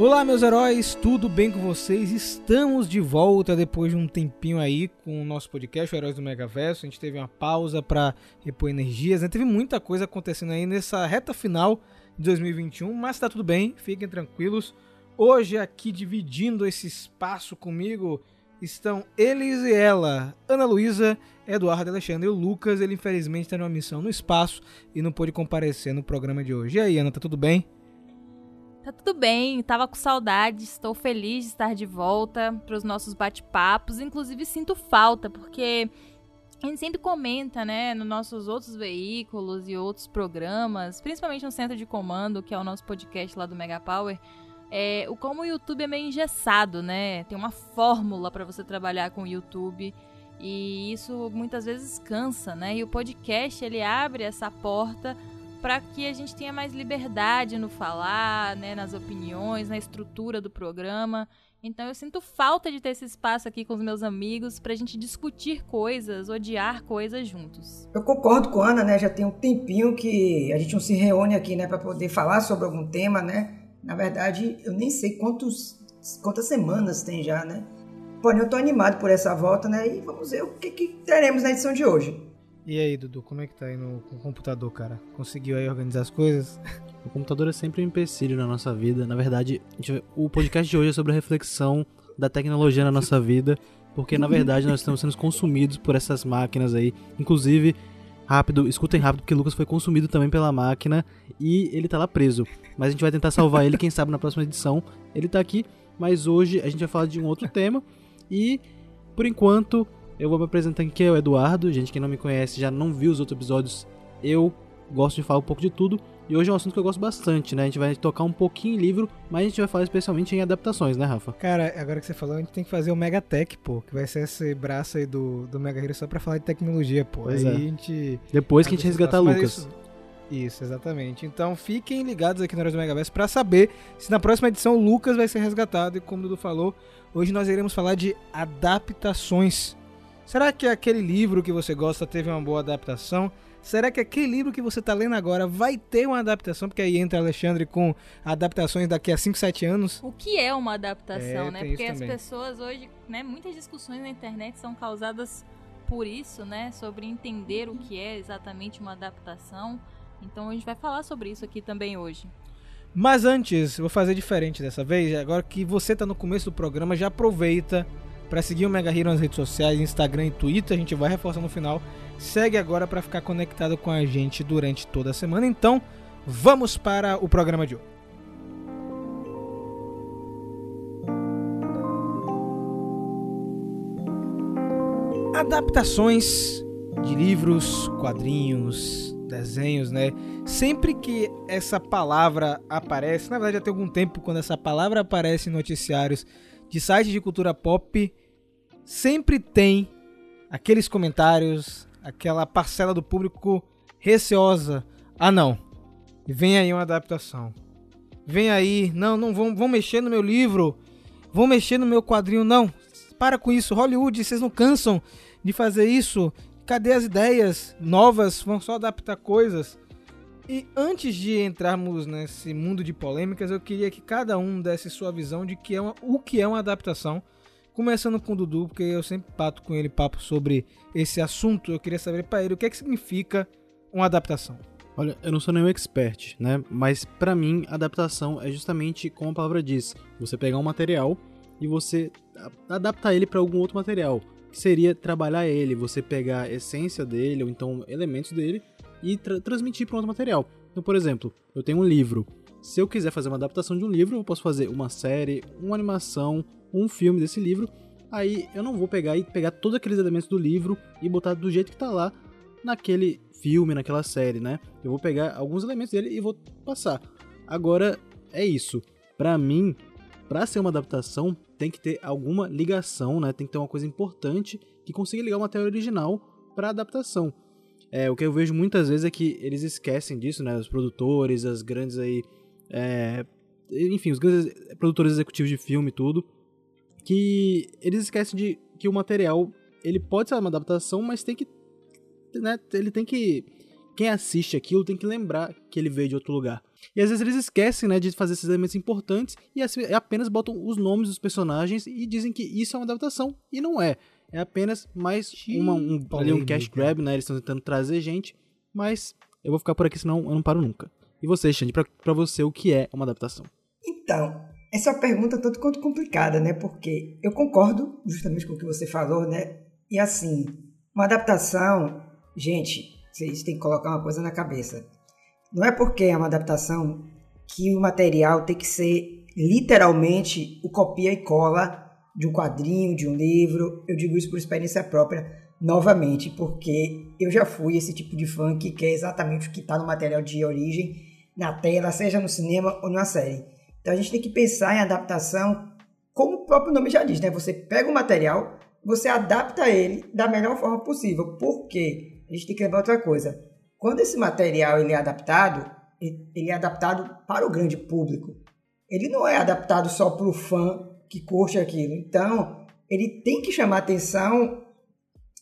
Olá, meus heróis, tudo bem com vocês? Estamos de volta depois de um tempinho aí com o nosso podcast, o Heróis do Megaverso. A gente teve uma pausa para repor energias, né? teve muita coisa acontecendo aí nessa reta final de 2021, mas tá tudo bem, fiquem tranquilos. Hoje, aqui dividindo esse espaço comigo, estão eles e ela, Ana Luísa, Eduardo Alexandre e o Lucas. Ele infelizmente está numa missão no espaço e não pôde comparecer no programa de hoje. E aí, Ana, tá tudo bem? Tá tudo bem, tava com saudade, estou feliz de estar de volta para os nossos bate-papos. Inclusive, sinto falta, porque a gente sempre comenta, né, nos nossos outros veículos e outros programas, principalmente no Centro de Comando, que é o nosso podcast lá do Mega Power, é, o como o YouTube é meio engessado, né? Tem uma fórmula para você trabalhar com o YouTube e isso muitas vezes cansa, né? E o podcast ele abre essa porta para que a gente tenha mais liberdade no falar, né, nas opiniões, na estrutura do programa. Então eu sinto falta de ter esse espaço aqui com os meus amigos para a gente discutir coisas, odiar coisas juntos. Eu concordo com a Ana, né? Já tem um tempinho que a gente não se reúne aqui, né, para poder falar sobre algum tema, né? Na verdade, eu nem sei quantos, quantas semanas tem já, né? Porém, eu tô animado por essa volta, né? E vamos ver o que, que teremos na edição de hoje. E aí, Dudu, como é que tá aí no, no computador, cara? Conseguiu aí organizar as coisas? O computador é sempre um empecilho na nossa vida. Na verdade, o podcast de hoje é sobre a reflexão da tecnologia na nossa vida, porque na verdade nós estamos sendo consumidos por essas máquinas aí. Inclusive, rápido, escutem rápido, porque o Lucas foi consumido também pela máquina e ele tá lá preso. Mas a gente vai tentar salvar ele, quem sabe na próxima edição. Ele tá aqui, mas hoje a gente vai falar de um outro tema. E, por enquanto, eu vou me apresentar aqui, é o Eduardo. Gente, quem não me conhece já não viu os outros episódios. Eu gosto de falar um pouco de tudo. E hoje é um assunto que eu gosto bastante, né? A gente vai tocar um pouquinho em livro, mas a gente vai falar especialmente em adaptações, né, Rafa? Cara, agora que você falou, a gente tem que fazer o Megatech, pô, que vai ser esse braço aí do, do Mega Hero só pra falar de tecnologia, pô. Pois aí é. a gente. Depois que a gente resgatar Lucas. Isso, isso, exatamente. Então fiquem ligados aqui no Heróis do Megaverso pra saber se na próxima edição o Lucas vai ser resgatado. E como o Dudu falou, hoje nós iremos falar de adaptações. Será que aquele livro que você gosta teve uma boa adaptação? Será que aquele livro que você está lendo agora vai ter uma adaptação? Porque aí entra Alexandre com adaptações daqui a 5, 7 anos. O que é uma adaptação, É, né? Porque as também. pessoas hoje, né, muitas discussões na internet são causadas por isso, né, sobre entender o que é exatamente uma adaptação. Então a gente vai falar sobre isso aqui também hoje. Mas antes, vou fazer diferente dessa vez. Agora que você está no começo do programa, já aproveita para seguir o Mega Hero nas redes sociais, Instagram e Twitter. A gente vai reforçar no final. Segue agora para ficar conectado com a gente durante toda a semana. Então, vamos para o programa de hoje. Adaptações de livros, quadrinhos, desenhos, né? Sempre que essa palavra aparece, na verdade já tem algum tempo quando essa palavra aparece em noticiários de sites de cultura pop, sempre tem aqueles comentários, aquela parcela do público receosa. Ah, não. Vem aí uma adaptação. Vem aí, não, não vão, vão mexer no meu livro, vão mexer no meu quadrinho, não. Para com isso, Hollywood, vocês não cansam de fazer isso? Cadê as ideias novas? Vão só adaptar coisas. E antes de entrarmos nesse mundo de polêmicas, eu queria que cada um desse sua visão de que é uma- o que é uma adaptação. Começando com o Dudu, porque eu sempre pato com ele papo sobre esse assunto. Eu queria saber para ele o que, é que significa uma adaptação. Olha, eu não sou nenhum expert, né? Mas pra mim, adaptação é justamente como a palavra diz: você pegar um material e você adaptar ele pra algum outro material. Seria trabalhar ele, você pegar a essência dele, ou então elementos dele, e tra- transmitir para outro material. Então, por exemplo, eu tenho um livro. Se eu quiser fazer uma adaptação de um livro, eu posso fazer uma série, uma animação, um filme desse livro. Aí eu não vou pegar e pegar todos aqueles elementos do livro e botar do jeito que tá lá naquele filme, naquela série, né? Eu vou pegar alguns elementos dele e vou passar. Agora é isso. Pra mim, pra ser uma adaptação, tem que ter alguma ligação, né? Tem que ter uma coisa importante que consiga ligar o material original pra adaptação. É, o que eu vejo muitas vezes é que eles esquecem disso, né? Os produtores, as grandes aí. é, enfim, os grandes produtores executivos de filme e tudo. Que eles esquecem de que o material ele pode ser uma adaptação, mas tem que. Né, ele tem que. Quem assiste aquilo tem que lembrar que ele veio de outro lugar. E às vezes eles esquecem, né, de fazer esses elementos importantes e apenas botam os nomes dos personagens e dizem que isso é uma adaptação e não é. É apenas mais uma, um, ali um cash grab, né? Eles estão tentando trazer gente, mas eu vou ficar por aqui, senão eu não paro nunca. E você, Xande, pra, pra você, o que é uma adaptação? Então, essa é uma pergunta tanto quanto complicada, né? Porque eu concordo justamente com o que você falou, né? E assim, uma adaptação, gente, vocês têm que colocar uma coisa na cabeça. Não é porque é uma adaptação que o material tem que ser literalmente o copia e cola de um quadrinho, de um livro. Eu digo isso por experiência própria, novamente, porque eu já fui esse tipo de fã que quer exatamente o que está no material de origem, na tela, seja no cinema ou na série. Então a gente tem que pensar em adaptação, como o próprio nome já diz, né? Você pega o material, você adapta ele da melhor forma possível. Porque a gente tem que lembrar outra coisa. Quando esse material ele é adaptado, ele é adaptado para o grande público. Ele não é adaptado só para o fã que curte aquilo. Então, ele tem que chamar a atenção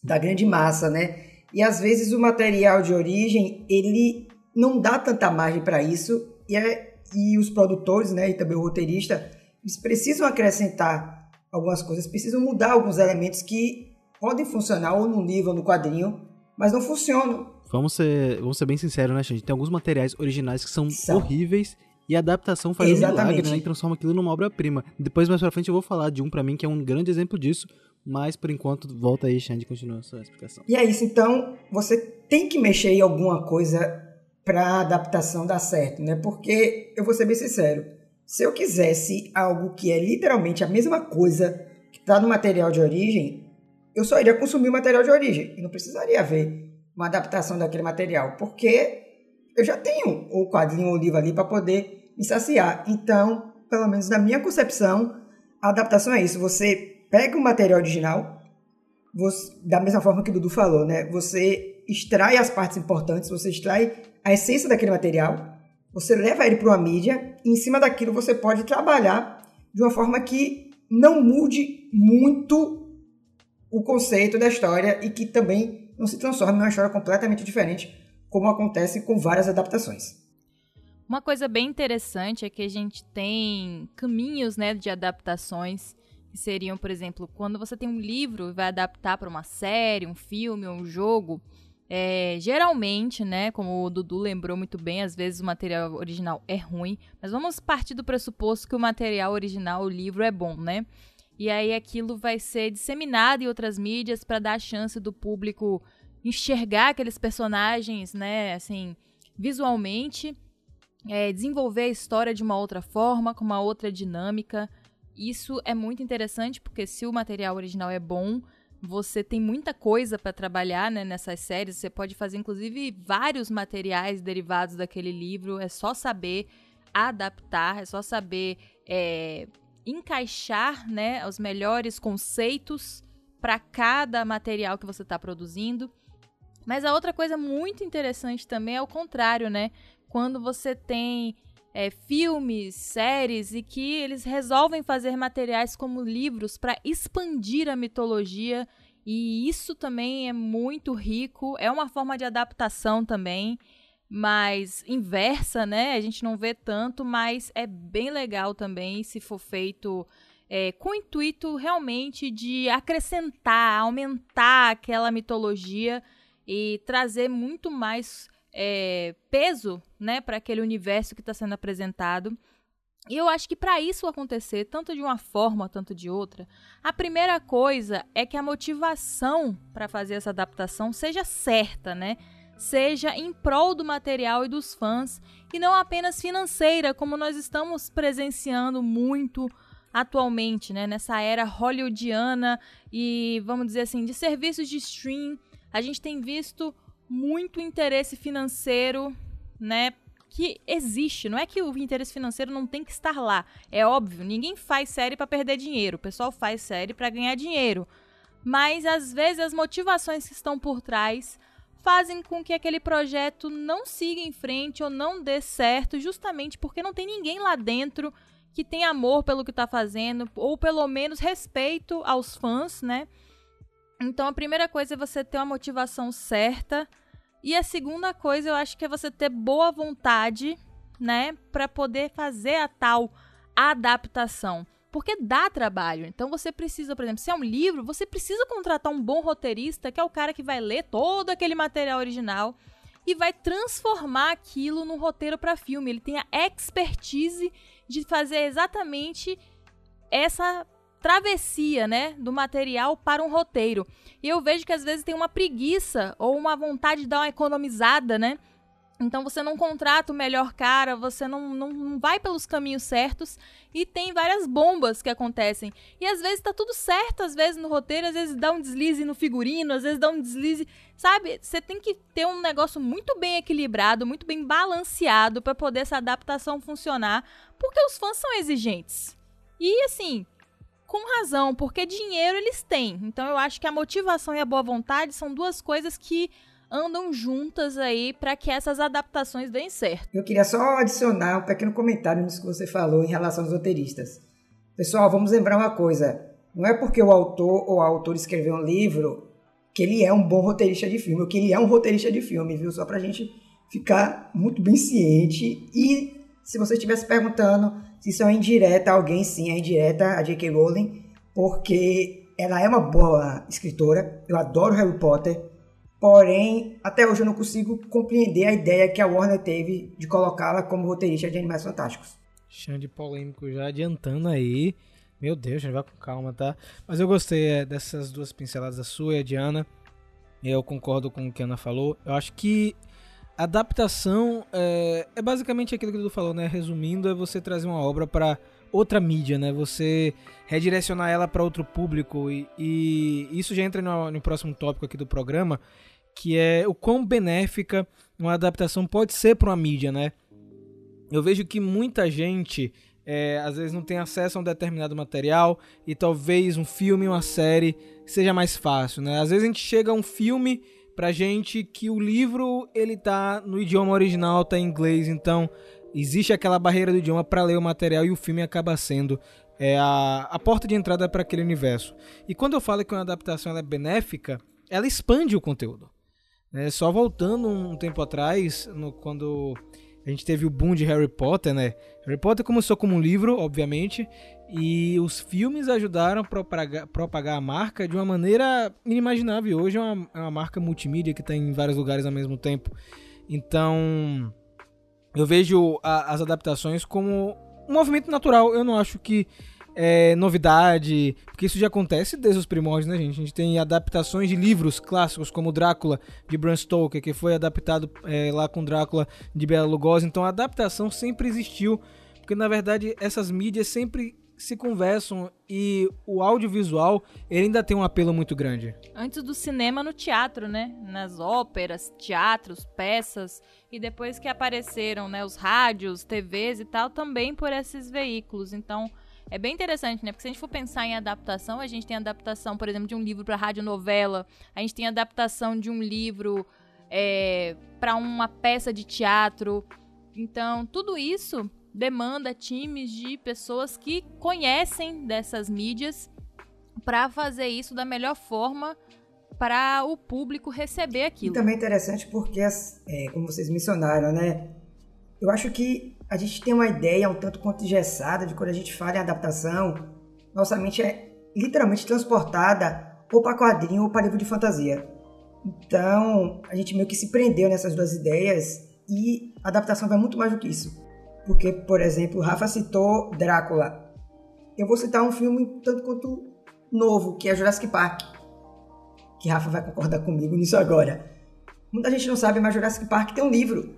da grande massa, né? E às vezes o material de origem, ele não dá tanta margem para isso e, é, e os produtores, né, e também o roteirista, eles precisam acrescentar algumas coisas, precisam mudar alguns elementos que podem funcionar ou no livro ou no quadrinho, mas não funcionam. Vamos ser, vamos ser bem sinceros, né, gente? Tem alguns materiais originais que são, são. horríveis e a adaptação faz Exatamente. um milagre, né? E transforma aquilo numa obra-prima. Depois, mais pra frente, eu vou falar de um para mim que é um grande exemplo disso. Mas, por enquanto, volta aí, Xande, continua a sua explicação. E é isso, então, você tem que mexer em alguma coisa pra adaptação dar certo, né? Porque, eu vou ser bem sincero, se eu quisesse algo que é literalmente a mesma coisa que tá no material de origem, eu só iria consumir o material de origem. E não precisaria ver uma adaptação daquele material, porque eu já tenho o quadrinho ou o livro ali para poder me saciar. Então, pelo menos na minha concepção, a adaptação é isso. Você pega o material original, você, da mesma forma que o Dudu falou, né? Você extrai as partes importantes, você extrai a essência daquele material, você leva ele para uma mídia e em cima daquilo você pode trabalhar de uma forma que não mude muito o conceito da história e que também não se transforme em uma história completamente diferente, como acontece com várias adaptações. Uma coisa bem interessante é que a gente tem caminhos, né, de adaptações que seriam, por exemplo, quando você tem um livro e vai adaptar para uma série, um filme ou um jogo, é, geralmente, né, como o Dudu lembrou muito bem, às vezes o material original é ruim, mas vamos partir do pressuposto que o material original, o livro, é bom, né? E aí aquilo vai ser disseminado em outras mídias para dar a chance do público enxergar aqueles personagens, né, assim, visualmente é, desenvolver a história de uma outra forma, com uma outra dinâmica. Isso é muito interessante porque se o material original é bom, você tem muita coisa para trabalhar né, nessas séries. Você pode fazer, inclusive, vários materiais derivados daquele livro. É só saber adaptar, é só saber é, encaixar né, os melhores conceitos para cada material que você está produzindo. Mas a outra coisa muito interessante também é o contrário, né? quando você tem é, filmes, séries e que eles resolvem fazer materiais como livros para expandir a mitologia e isso também é muito rico, é uma forma de adaptação também, mas inversa, né? A gente não vê tanto, mas é bem legal também se for feito é, com o intuito realmente de acrescentar, aumentar aquela mitologia e trazer muito mais é, peso né, para aquele universo que está sendo apresentado. E eu acho que para isso acontecer, tanto de uma forma, tanto de outra, a primeira coisa é que a motivação para fazer essa adaptação seja certa, né? Seja em prol do material e dos fãs, e não apenas financeira, como nós estamos presenciando muito atualmente, né? Nessa era hollywoodiana e, vamos dizer assim, de serviços de stream, a gente tem visto muito interesse financeiro, né? Que existe. Não é que o interesse financeiro não tem que estar lá. É óbvio, ninguém faz série para perder dinheiro. O pessoal faz série para ganhar dinheiro. Mas às vezes as motivações que estão por trás fazem com que aquele projeto não siga em frente ou não dê certo, justamente porque não tem ninguém lá dentro que tem amor pelo que está fazendo, ou pelo menos respeito aos fãs, né? Então a primeira coisa é você ter uma motivação certa. E a segunda coisa eu acho que é você ter boa vontade né, para poder fazer a tal adaptação. Porque dá trabalho. Então você precisa, por exemplo, se é um livro, você precisa contratar um bom roteirista, que é o cara que vai ler todo aquele material original e vai transformar aquilo num roteiro para filme. Ele tem a expertise de fazer exatamente essa travessia, né, do material para um roteiro. E eu vejo que às vezes tem uma preguiça ou uma vontade de dar uma economizada, né? Então você não contrata o melhor cara, você não, não, não, vai pelos caminhos certos e tem várias bombas que acontecem. E às vezes tá tudo certo, às vezes no roteiro, às vezes dá um deslize no figurino, às vezes dá um deslize. Sabe? Você tem que ter um negócio muito bem equilibrado, muito bem balanceado para poder essa adaptação funcionar, porque os fãs são exigentes. E assim, com razão, porque dinheiro eles têm. Então eu acho que a motivação e a boa vontade são duas coisas que andam juntas aí para que essas adaptações deem certo. Eu queria só adicionar um pequeno comentário nisso que você falou em relação aos roteiristas. Pessoal, vamos lembrar uma coisa. Não é porque o autor ou a autora escreveu um livro que ele é um bom roteirista de filme, ou que ele é um roteirista de filme, viu? Só pra gente ficar muito bem ciente. E se você estivesse perguntando se isso é indireta a alguém, sim, é indireta a J.K. Rowling, porque ela é uma boa escritora. Eu adoro Harry Potter. Porém, até hoje eu não consigo compreender a ideia que a Warner teve de colocá-la como roteirista de Animais Fantásticos. Xande polêmico já adiantando aí. Meu Deus, gente, vai com calma, tá? Mas eu gostei é, dessas duas pinceladas, a sua e a Diana. Eu concordo com o que a Ana falou. Eu acho que adaptação é, é basicamente aquilo que o falou, né? Resumindo, é você trazer uma obra para outra mídia, né? Você redirecionar ela para outro público e, e, isso já entra no, no próximo tópico aqui do programa, que é o quão benéfica uma adaptação pode ser para uma mídia, né? Eu vejo que muita gente é, às vezes não tem acesso a um determinado material e talvez um filme, uma série seja mais fácil, né? Às vezes a gente chega a um filme pra gente que o livro ele tá no idioma original, tá em inglês, então existe aquela barreira do idioma para ler o material e o filme acaba sendo é, a, a porta de entrada para aquele universo. E quando eu falo que uma adaptação é benéfica, ela expande o conteúdo. É, só voltando um tempo atrás, no, quando a gente teve o boom de Harry Potter, né? Harry Potter começou como um livro, obviamente, e os filmes ajudaram a propagar, propagar a marca de uma maneira inimaginável. Hoje é uma, é uma marca multimídia que está em vários lugares ao mesmo tempo. Então, eu vejo a, as adaptações como um movimento natural. Eu não acho que é, novidade, porque isso já acontece desde os primórdios, né, gente? A gente tem adaptações de livros clássicos, como Drácula, de Bram Stoker, que foi adaptado é, lá com Drácula de Bela Lugosi. Então a adaptação sempre existiu, porque na verdade essas mídias sempre se conversam e o audiovisual ele ainda tem um apelo muito grande. Antes do cinema no teatro, né? Nas óperas, teatros, peças e depois que apareceram, né, os rádios, TVs e tal, também por esses veículos. Então, é bem interessante, né? Porque se a gente for pensar em adaptação, a gente tem adaptação, por exemplo, de um livro para radionovela, a gente tem adaptação de um livro é, para uma peça de teatro. Então, tudo isso demanda times de pessoas que conhecem dessas mídias para fazer isso da melhor forma para o público receber aquilo. E também é interessante porque, é, como vocês mencionaram, né? Eu acho que a gente tem uma ideia um tanto quanto engessada de quando a gente fala em adaptação, nossa mente é literalmente transportada ou para quadrinho ou para livro de fantasia. Então, a gente meio que se prendeu nessas duas ideias e a adaptação vai muito mais do que isso. Porque, por exemplo, o Rafa citou Drácula. Eu vou citar um filme tanto quanto novo, que é Jurassic Park. Que Rafa vai concordar comigo nisso agora. Muita gente não sabe, mas Jurassic Park tem um livro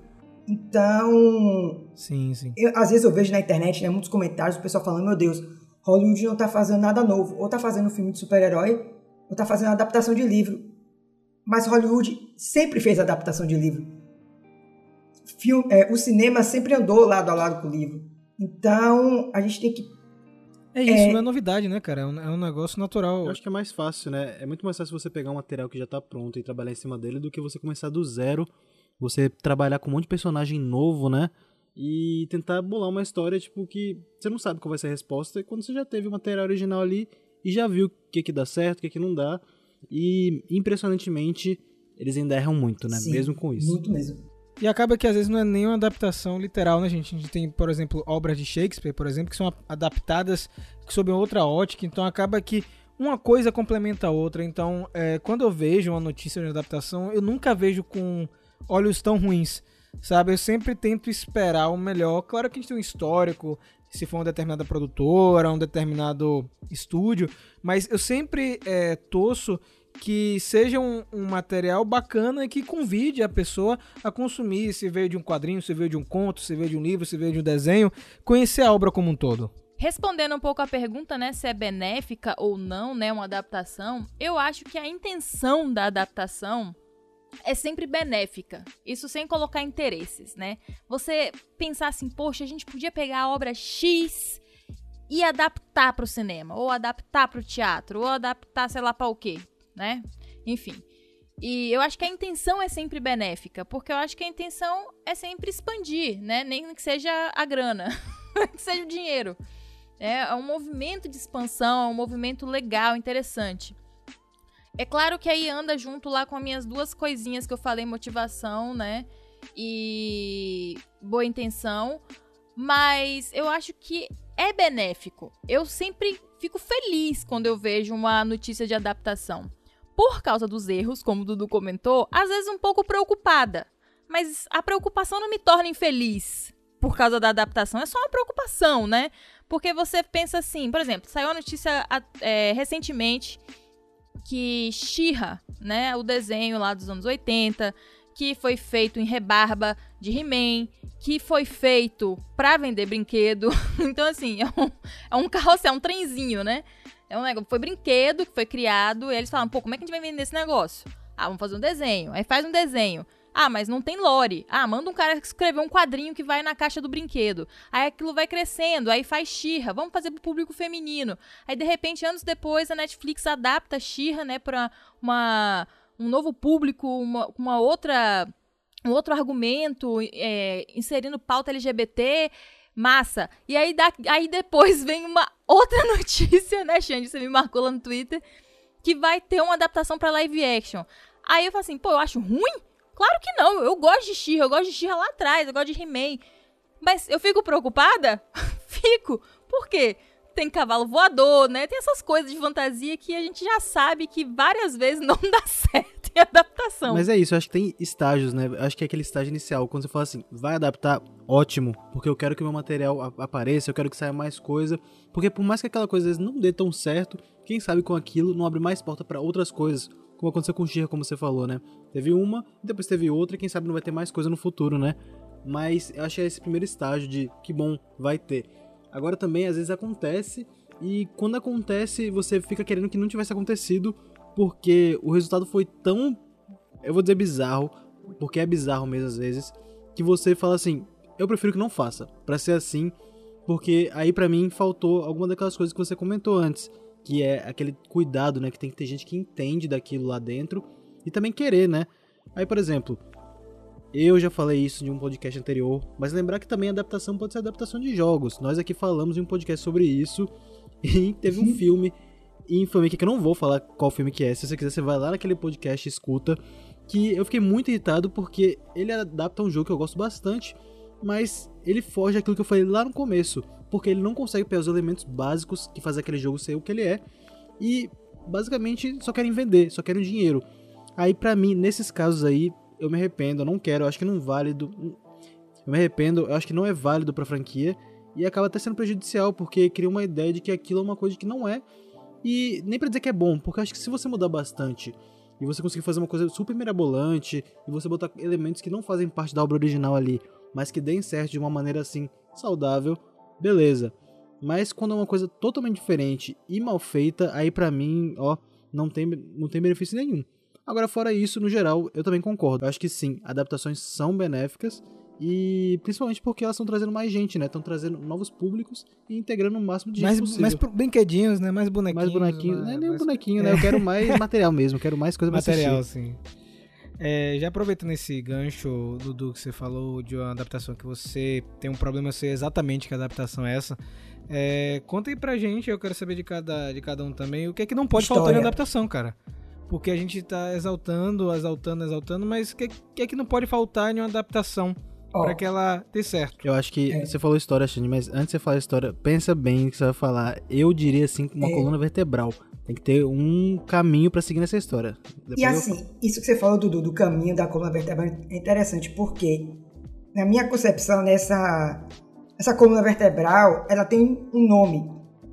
então. Sim, sim. Eu, às vezes eu vejo na internet, né, muitos comentários, o pessoal falando: meu Deus, Hollywood não tá fazendo nada novo. Ou tá fazendo um filme de super-herói, ou tá fazendo adaptação de livro. Mas Hollywood sempre fez adaptação de livro. Filme, é, o cinema sempre andou lado a lado com o livro. Então, a gente tem que. É isso, é... não é novidade, né, cara? É um, é um, negócio natural. Eu acho que é mais fácil, né? É muito mais fácil você pegar um material que já tá pronto e trabalhar em cima dele do que você começar do zero você trabalhar com um monte de personagem novo, né? E tentar bolar uma história, tipo, que você não sabe qual vai ser a resposta quando você já teve o material original ali e já viu o que que dá certo, o que que não dá. E, impressionantemente, eles ainda erram muito, né? Sim, mesmo com isso. Muito mesmo. E acaba que às vezes não é nem uma adaptação literal, né, gente? A gente tem, por exemplo, obras de Shakespeare, por exemplo, que são adaptadas sob outra ótica, então acaba que uma coisa complementa a outra. Então, é, quando eu vejo uma notícia de adaptação, eu nunca vejo com olhos tão ruins, sabe? Eu sempre tento esperar o melhor. Claro que a gente tem um histórico, se for uma determinada produtora, um determinado estúdio, mas eu sempre é, torço que seja um, um, material bacana e que convide a pessoa a consumir, se veio de um quadrinho, se veio de um conto, se veio de um livro, se veio de um desenho, conhecer a obra como um todo. Respondendo um pouco a pergunta, né, se é benéfica ou não, né, uma adaptação, eu acho que a intenção da adaptação é sempre benéfica. Isso sem colocar interesses, né? Você pensar assim, poxa, a gente podia pegar a obra X e adaptar para o cinema, ou adaptar para o teatro, ou adaptar, sei lá, para o quê, né? Enfim. E eu acho que a intenção é sempre benéfica, porque eu acho que a intenção é sempre expandir, né? Nem que seja a grana, que seja o dinheiro. É, é um movimento de expansão, é um movimento legal, interessante. É claro que aí anda junto lá com as minhas duas coisinhas que eu falei, motivação, né? E boa intenção. Mas eu acho que é benéfico. Eu sempre fico feliz quando eu vejo uma notícia de adaptação. Por causa dos erros, como o Dudu comentou, às vezes um pouco preocupada. Mas a preocupação não me torna infeliz por causa da adaptação. É só uma preocupação, né? Porque você pensa assim, por exemplo, saiu a notícia é, recentemente que Shira, né, o desenho lá dos anos 80, que foi feito em rebarba de He-Man, que foi feito para vender brinquedo. então, assim, é um, é um carrossel, é um trenzinho, né? É um negócio, foi brinquedo que foi criado, e eles falam, pô, como é que a gente vai vender esse negócio? Ah, vamos fazer um desenho. Aí faz um desenho. Ah, mas não tem lore. Ah, manda um cara escrever um quadrinho que vai na caixa do brinquedo. Aí aquilo vai crescendo, aí faz Xirra. Vamos fazer pro público feminino. Aí de repente, anos depois, a Netflix adapta Xirra, né, pra uma, um novo público, uma, uma outra. Um outro argumento, é, inserindo pauta LGBT massa. E aí, da, aí depois vem uma outra notícia, né, Xande? Você me marcou lá no Twitter, que vai ter uma adaptação para live action. Aí eu falo assim, pô, eu acho ruim? Claro que não, eu gosto de She, eu gosto de She lá atrás, eu gosto de He-Man. Mas eu fico preocupada? fico. Por quê? Tem cavalo voador, né? Tem essas coisas de fantasia que a gente já sabe que várias vezes não dá certo em adaptação. Mas é isso, acho que tem estágios, né? Acho que é aquele estágio inicial, quando você fala assim, vai adaptar, ótimo, porque eu quero que meu material apareça, eu quero que saia mais coisa, porque por mais que aquela coisa às vezes não dê tão certo, quem sabe com aquilo não abre mais porta para outras coisas, como aconteceu com Shira, como você falou, né? Teve uma, depois teve outra, e quem sabe não vai ter mais coisa no futuro, né? Mas eu acho que é esse primeiro estágio de que bom, vai ter. Agora também, às vezes acontece, e quando acontece, você fica querendo que não tivesse acontecido, porque o resultado foi tão, eu vou dizer bizarro, porque é bizarro mesmo às vezes, que você fala assim, eu prefiro que não faça, para ser assim, porque aí para mim faltou alguma daquelas coisas que você comentou antes que é aquele cuidado, né? Que tem que ter gente que entende daquilo lá dentro e também querer, né? Aí, por exemplo, eu já falei isso em um podcast anterior, mas lembrar que também adaptação pode ser adaptação de jogos. Nós aqui falamos em um podcast sobre isso e teve um filme infame aqui que eu não vou falar qual filme que é. Se você quiser, você vai lá naquele podcast e escuta. Que eu fiquei muito irritado porque ele adapta um jogo que eu gosto bastante, mas ele foge daquilo que eu falei lá no começo porque ele não consegue pegar os elementos básicos que fazem aquele jogo ser o que ele é e basicamente só querem vender, só querem dinheiro. Aí para mim, nesses casos aí, eu me arrependo, eu não quero, eu acho que não válido. Eu me arrependo, eu acho que não é válido pra franquia e acaba até sendo prejudicial porque cria uma ideia de que aquilo é uma coisa que não é e nem para dizer que é bom, porque acho que se você mudar bastante e você conseguir fazer uma coisa super mirabolante e você botar elementos que não fazem parte da obra original ali, mas que deem certo de uma maneira assim saudável, beleza. Mas quando é uma coisa totalmente diferente e mal feita, aí para mim, ó, não tem, não tem benefício nenhum. Agora, fora isso, no geral, eu também concordo. Eu acho que sim, adaptações são benéficas e principalmente porque elas estão trazendo mais gente, né? Estão trazendo novos públicos e integrando o máximo de mais, gente possível. Mais brinquedinhos, né? Mais bonequinhos. Mais bonequinhos. Né? Não é nem um bonequinho, né? Eu quero mais material mesmo, quero mais coisa Material, sim. É, já aproveitando esse gancho, Dudu, que você falou de uma adaptação que você tem um problema, eu sei exatamente que adaptação é essa. É, conta aí pra gente, eu quero saber de cada, de cada um também, o que é que não pode História. faltar em adaptação, cara. Porque a gente tá exaltando, exaltando, exaltando, mas o que, que é que não pode faltar em uma adaptação Ó, pra que ela dê certo? Eu acho que É. você falou história, Xande, mas antes de você falar história, pensa bem no que você vai falar. Eu diria assim, uma É. coluna vertebral. Tem que ter um caminho pra seguir nessa história. Depois E eu- assim, isso que você falou, Dudu, do caminho da coluna vertebral é interessante, porque na minha concepção, nessa essa coluna vertebral, ela tem um nome.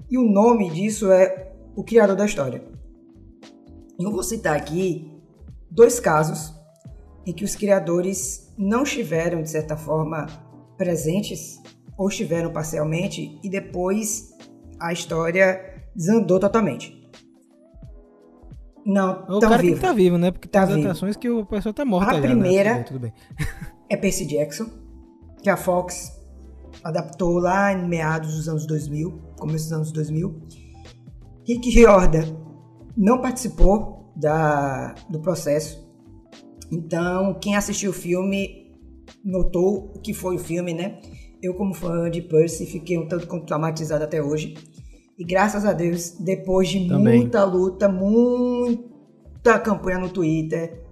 E o nome disso é o criador da história. Eu vou citar aqui dois casos em que os criadores não estiveram, de certa forma, presentes, ou estiveram parcialmente, e depois a história desandou totalmente. Não, O tão cara vivo. que tá vivo, né? Porque Tá tem adaptações que o pessoal tá morto A já, né? primeira- Tudo bem, tudo bem. é Percy Jackson, que a Fox adaptou lá em meados dos anos 2000, começo dos anos 2000. Rick Riordan não participou da, do processo, então quem assistiu o filme notou o que foi o filme, né? Eu, como fã de Percy, fiquei um tanto quanto traumatizado até hoje. E graças a Deus, depois de Também. muita luta, muita campanha no Twitter,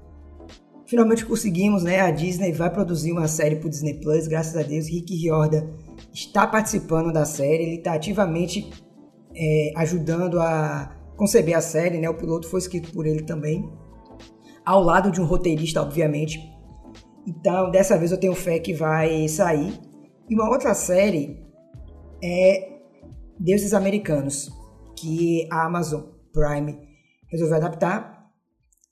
Finalmente conseguimos, né? A Disney vai produzir uma série pro Disney Plus, graças a Deus. Rick Riordan está participando da série, ele está ativamente é, ajudando a conceber a série, né? O piloto foi escrito por ele também, ao lado de um roteirista, obviamente. Então, dessa vez eu tenho fé que vai sair. E uma outra série é Deuses Americanos, que a Amazon Prime resolveu adaptar.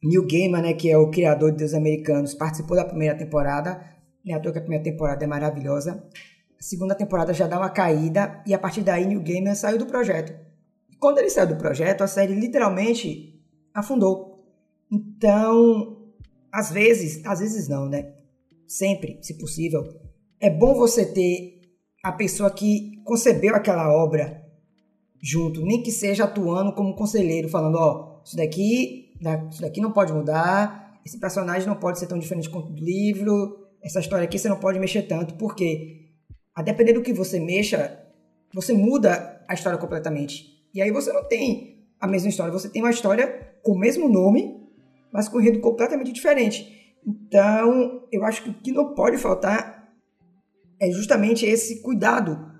Neil Gaiman, né, que é o criador de Deus Americanos, participou da primeira temporada. Não é à toa que a primeira temporada é maravilhosa. A segunda temporada já dá uma caída e a partir daí Neil Gaiman saiu do projeto. Quando ele saiu do projeto, a série literalmente afundou. Então, às vezes, às vezes não, né? Sempre, se possível, é bom você ter a pessoa que concebeu aquela obra junto, nem que seja atuando como conselheiro, falando, ó, isso daqui da- isso daqui não pode mudar, esse personagem não pode ser tão diferente quanto do livro, essa história aqui você não pode mexer tanto, porque a depender do que você mexa, você muda a história completamente. E aí você não tem a mesma história, você tem uma história com o mesmo nome, mas com enredo completamente diferente. Então, eu acho que o que não pode faltar é justamente esse cuidado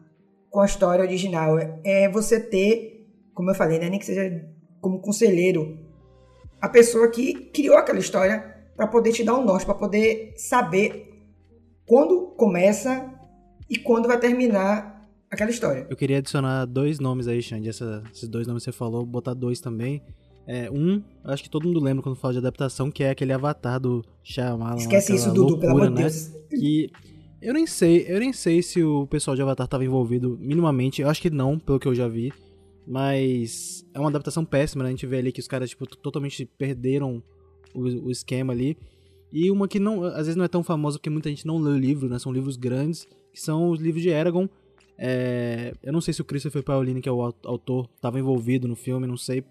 com a história original. É- você ter, como eu falei, né, nem que seja como conselheiro, a pessoa que criou aquela história para poder te dar um norte, para poder saber quando começa e quando vai terminar aquela história. Eu queria adicionar dois nomes aí, Xande. Esses dois nomes que você falou, botar dois também. É, um, acho que todo mundo lembra quando fala de adaptação, que é aquele avatar do Shyamalan. Esquece isso, Dudu, pelo amor de né? Deus. Que eu nem sei, eu nem sei se o pessoal de Avatar estava envolvido minimamente. Eu acho que não, pelo que eu já vi. Mas é uma adaptação péssima, né? A gente vê ali que os caras, tipo, totalmente perderam o, o esquema ali. E uma que não, às vezes não é tão famosa porque muita gente não lê o livro, né? São livros grandes, que são os livros de Eragon. É, eu não sei se o Christopher Paolini, que é o au- autor, estava envolvido no filme, não sei.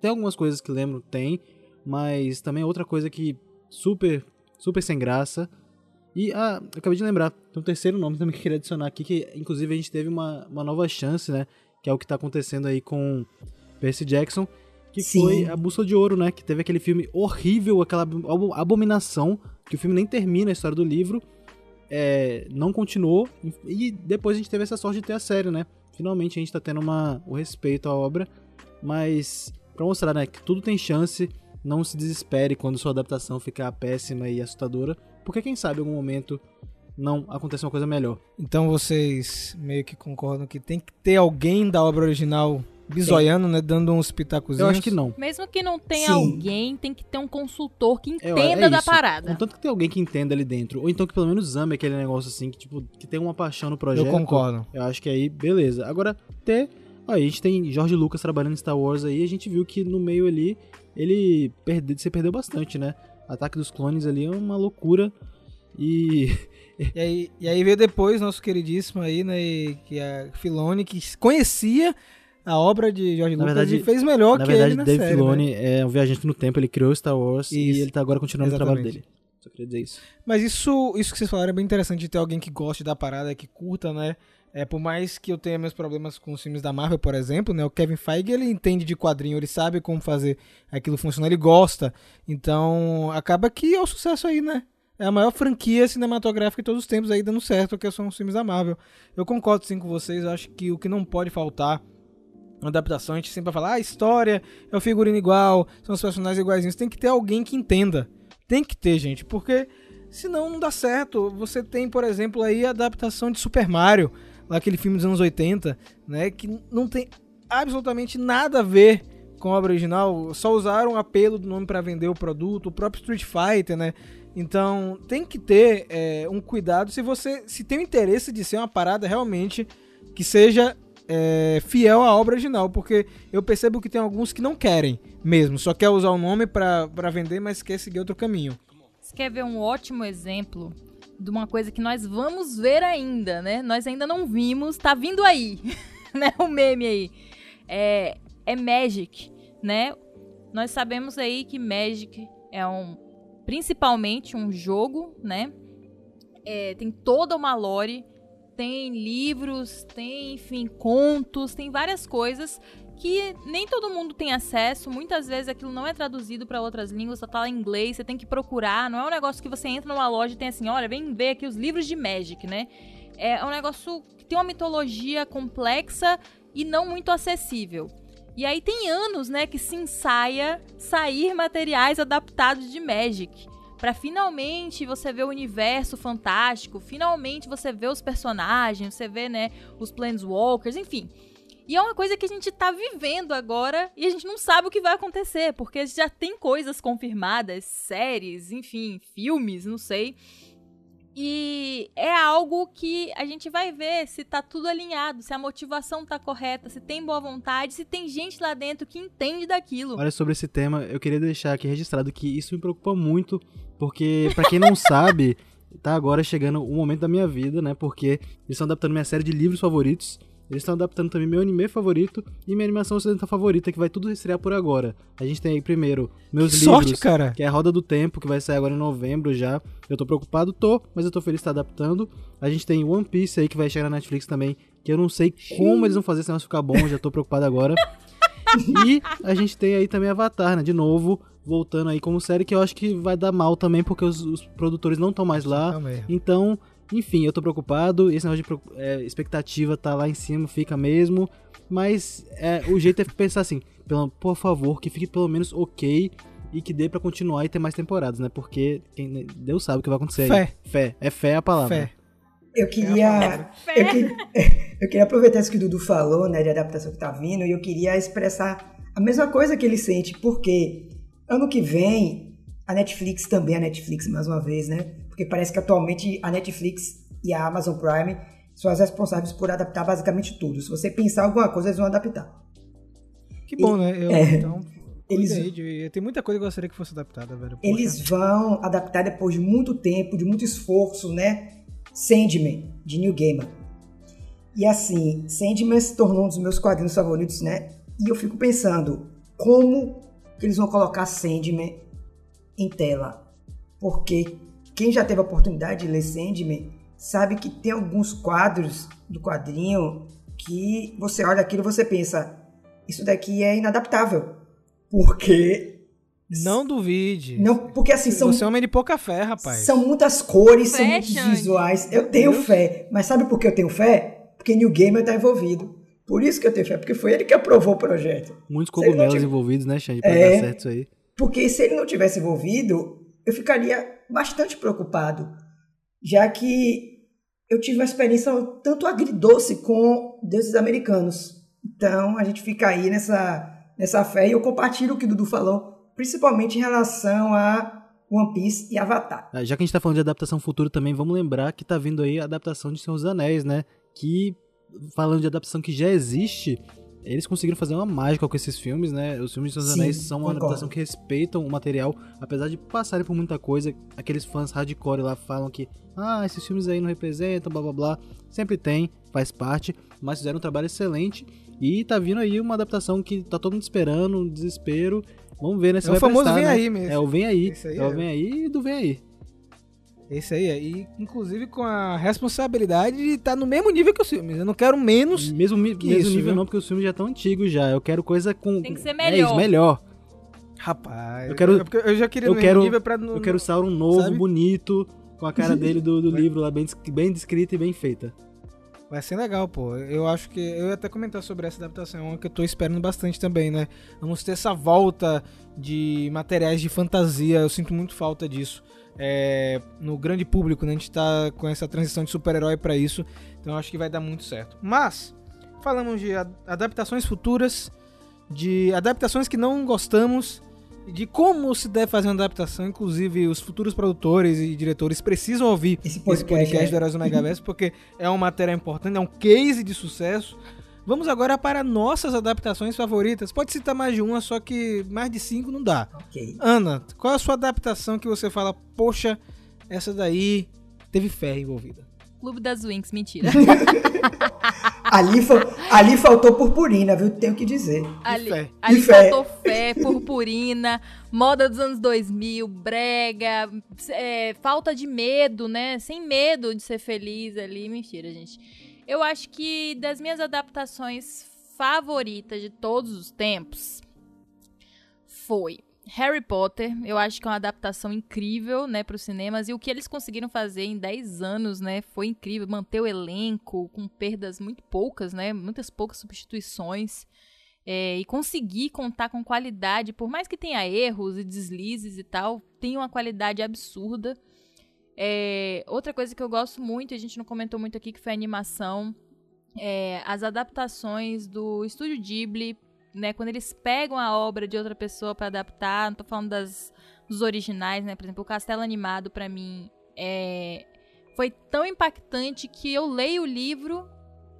Tem algumas coisas que lembro, tem. Mas também é outra coisa que super, super sem graça. E, ah, acabei de lembrar, tem um terceiro nome também que eu queria adicionar aqui, que inclusive a gente teve uma, uma nova chance, né? Que é o que tá acontecendo aí com Percy Jackson, que Sim. foi a Bússola de Ouro, né? Que teve aquele filme horrível, aquela abo- abominação, que o filme nem termina a história do livro, é, não continuou, e depois a gente teve essa sorte de ter a série, né? Finalmente a gente tá tendo uma, o respeito à obra, mas pra mostrar, né, que tudo tem chance, não se desespere quando sua adaptação ficar péssima e assustadora, porque quem sabe em algum momento não acontece uma coisa melhor. Então vocês meio que concordam que tem que ter alguém da obra original bisoiando, né? Dando uns pitacozinhos. Eu acho que não. Mesmo que não tenha Sim. alguém, tem que ter um consultor que É, entenda é da isso. parada. Contanto que tem alguém que entenda ali dentro, ou então que pelo menos ame aquele negócio assim, que tipo, que tem uma paixão no projeto. Eu concordo. Eu acho que aí, beleza. Agora, ter. Ó, a gente tem Jorge Lucas trabalhando em Star Wars aí, a gente viu que no meio ali ele perde, se perdeu bastante, né? Ataque dos Clones ali é uma loucura. E. E aí, e aí veio depois nosso queridíssimo aí, né? e- Que é Filoni, que conhecia a obra de George Na Lucas verdade- e fez melhor na que verdade, ele na Dave série, Filoni né? é um viajante no tempo, ele criou Star Wars e Isso. ele tá agora continuando o trabalho Exatamente. dele. Só queria dizer isso. Mas isso, isso que vocês falaram é bem interessante de ter alguém que goste da parada, que curta, né? É, por mais que eu tenha meus problemas com os filmes da Marvel, por exemplo, né? O Kevin Feige, ele entende de quadrinho, ele sabe como fazer aquilo funcionar, ele gosta. Então, acaba que é o sucesso aí, né? É a maior franquia cinematográfica de todos os tempos aí dando certo, que são os filmes da Marvel. Eu concordo sim com vocês, eu acho que o que não pode faltar na adaptação, a gente sempre vai falar, ah, história é o figurino igual, são os personagens iguaizinhos. Tem que ter alguém que entenda. Tem que ter, gente, porque senão não dá certo. Você tem, por exemplo, aí a adaptação de Super Mario, lá aquele filme dos anos 80, né, que não tem absolutamente nada a ver com a obra original, só usaram o apelo do nome para vender o produto, o próprio Street Fighter, né? Então tem que ter é, um cuidado se você se tem o interesse de ser uma parada realmente que seja é, fiel à obra original, porque eu percebo que tem alguns que não querem mesmo, só quer usar o nome para vender, mas quer seguir outro caminho. Você quer ver um ótimo exemplo de uma coisa que nós vamos ver ainda, né? Nós ainda não vimos, tá vindo aí, né? O meme aí. É, é Magic, né? Nós sabemos aí que Magic é um principalmente um jogo, né? É, tem toda uma lore, tem livros, tem, enfim, contos, tem várias coisas que nem todo mundo tem acesso. Muitas vezes aquilo não é traduzido para outras línguas, só tá lá em inglês, você tem que procurar. Não é um negócio que você entra numa loja e tem assim, olha, vem ver aqui os livros de Magic, né? É um negócio que tem uma mitologia complexa e não muito acessível. E aí tem anos, né, que se ensaia sair materiais adaptados de Magic. Para finalmente você ver o universo fantástico, finalmente você vê os personagens, você vê, né, os Planeswalkers, enfim. E é uma coisa que a gente tá vivendo agora e a gente não sabe o que vai acontecer, porque já tem coisas confirmadas, séries, enfim, filmes, não sei. E é algo que a gente vai ver se tá tudo alinhado, se a motivação tá correta, se tem boa vontade, se tem gente lá dentro que entende daquilo. Olha, sobre esse tema, eu queria deixar aqui registrado que isso me preocupa muito, porque para quem não sabe, tá agora chegando o momento da minha vida, né? Porque eles estão adaptando minha série de livros favoritos eles estão adaptando também meu anime favorito e minha animação ocidental favorita, que vai tudo estrear por agora. A gente tem aí primeiro meus que livros, sorte, cara. que é a Roda do Tempo, que vai sair agora em novembro já. Eu tô preocupado, tô, mas eu tô feliz de estar adaptando. A gente tem One Piece aí, que vai chegar na Netflix também, que eu não sei como eles vão fazer esse negócio ficar bom, já tô preocupado agora. e a gente tem aí também Avatar, né? De novo, voltando aí como série, que eu acho que vai dar mal também, porque os, os produtores não estão mais lá. Então, enfim, eu tô preocupado, esse negócio de é, expectativa tá lá em cima, fica mesmo. Mas é, o jeito é pensar assim, pelo, por favor, que fique pelo menos ok e que dê para continuar e ter mais temporadas, né? Porque quem, Deus sabe o que vai acontecer. Fé. Aí. Fé. É fé a palavra. Fé. Eu queria, eu queria, eu queria aproveitar isso que o Dudu falou, né, de adaptação que tá vindo, e eu queria expressar a mesma coisa que ele sente, porque ano que vem a Netflix também, a Netflix mais uma vez, né, porque parece que atualmente a Netflix e a Amazon Prime são as responsáveis por adaptar basicamente tudo. Se você pensar alguma coisa, eles vão adaptar. Que bom, e, né? Eu, é, então, eles, de, tem muita coisa que eu gostaria que fosse adaptada, velho. Poxa. Eles vão adaptar depois de muito tempo, de muito esforço, né? Sandman, de New Gamer. E assim, Sandman se tornou um dos meus quadrinhos favoritos, né? E eu fico pensando, como que eles vão colocar Sandman em tela? Porque quem já teve a oportunidade de ler Sandman sabe que tem alguns quadros do quadrinho que você olha aquilo e você pensa, isso daqui é inadaptável. Porque não duvide. Não, porque assim são. Você é homem de pouca fé, rapaz. São muitas cores, fé, são muitos visuais. Eu tenho Deus. fé. Mas sabe por que eu tenho fé? Porque New Gamer tá envolvido. Por isso que eu tenho fé, porque foi ele que aprovou o projeto. Muitos cogumelos tivesse... envolvidos, né, Xande? Pra é, dar certo isso aí. Porque se ele não tivesse envolvido, eu ficaria bastante preocupado, já que eu tive uma experiência tanto agridoce com deuses americanos. Então a gente fica aí nessa, nessa fé e eu compartilho o que o Dudu falou, principalmente em relação a One Piece e Avatar. Ah, já que a gente tá falando de adaptação futura também, vamos lembrar que tá vindo aí a adaptação de Senhor dos Anéis, né? Que, falando de adaptação que já existe, eles conseguiram fazer uma mágica com esses filmes, né? Os filmes de Seus Anéis são uma adaptação que respeitam o material, apesar de passarem por muita coisa. Aqueles fãs hardcore lá falam que, ah, esses filmes aí não representam, blá blá blá. Sempre tem, faz parte, mas fizeram um trabalho excelente. E tá vindo aí uma adaptação que tá todo mundo esperando, um desespero. Vamos ver, né? Se é o famoso prestar, vem né? aí mesmo. É o vem aí. aí é o vem aí do vem aí. Esse aí é. E, inclusive, com a responsabilidade de estar no mesmo nível que os filmes. Eu não quero menos. Mesmo, mi- Que mesmo isso, nível viu? não, porque os filmes já estão antigos já. Eu quero coisa com. Tem que ser É isso, melhor. melhor. Rapaz. Eu quero- é eu já queria eu no quero- nível pra não. Eu quero Sauron novo, sabe? bonito, com a cara dele do, do livro lá bem, bem descrita e bem feita. Vai ser legal, pô. Eu acho que. Eu ia até comentar sobre essa adaptação, é uma que eu tô esperando bastante também, né? Vamos ter essa volta de materiais de fantasia. Eu sinto muito falta disso. É, no grande público, né? A gente tá com essa transição de super-herói pra isso. Então eu acho que vai dar muito certo. Mas, falamos de adaptações futuras, de adaptações que não gostamos, de como se deve fazer uma adaptação. Inclusive, os futuros produtores e diretores precisam ouvir Esse esse podcast, podcast é. do Heróis do Megaverso, porque é uma matéria importante, é um case de sucesso. Vamos agora para nossas adaptações favoritas. Pode citar mais de uma, só que mais de cinco não dá. Ok. Ana, qual é a sua adaptação que você fala, poxa, essa daí teve fé envolvida? Clube das Winx, mentira. Ali, ali faltou purpurina, viu? Tenho que dizer. Ali, fé. ali fé. faltou fé, purpurina, moda dos anos 2000, brega, é, falta de medo, né? Sem medo de ser feliz ali. Mentira, gente. Eu acho que das minhas adaptações favoritas de todos os tempos foi Harry Potter. Eu acho que é uma adaptação incrível, né, para os cinemas. E o que eles conseguiram fazer em 10 anos, né, foi incrível. Manter o elenco com perdas muito poucas, né? Muitas poucas substituições é, e conseguir contar com qualidade, por mais que tenha erros e deslizes e tal, tem uma qualidade absurda. É, outra coisa que eu gosto muito, a gente não comentou muito aqui, que foi a animação, é, as adaptações do Estúdio Ghibli, né, quando eles pegam a obra de outra pessoa para adaptar, não tô falando das, dos originais, né, por exemplo, o Castelo Animado, para mim, é, foi tão impactante que eu leio o livro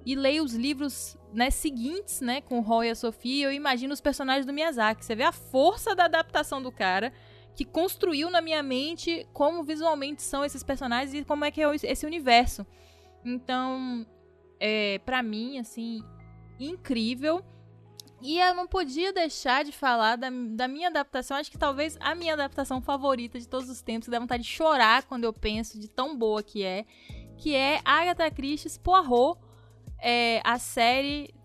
e leio os livros né, seguintes, né, com o Roy e a Sofia, eu imagino os personagens do Miyazaki. Você vê a força da adaptação do cara, que construiu na minha mente como visualmente são esses personagens e como é que é esse universo. Então, é, para mim, assim, incrível. E eu não podia deixar de falar da, da minha adaptação, acho que talvez a minha adaptação favorita de todos os tempos, que dá vontade de chorar quando eu penso de tão boa que é, que é Agatha Christie's Poirot, é, a série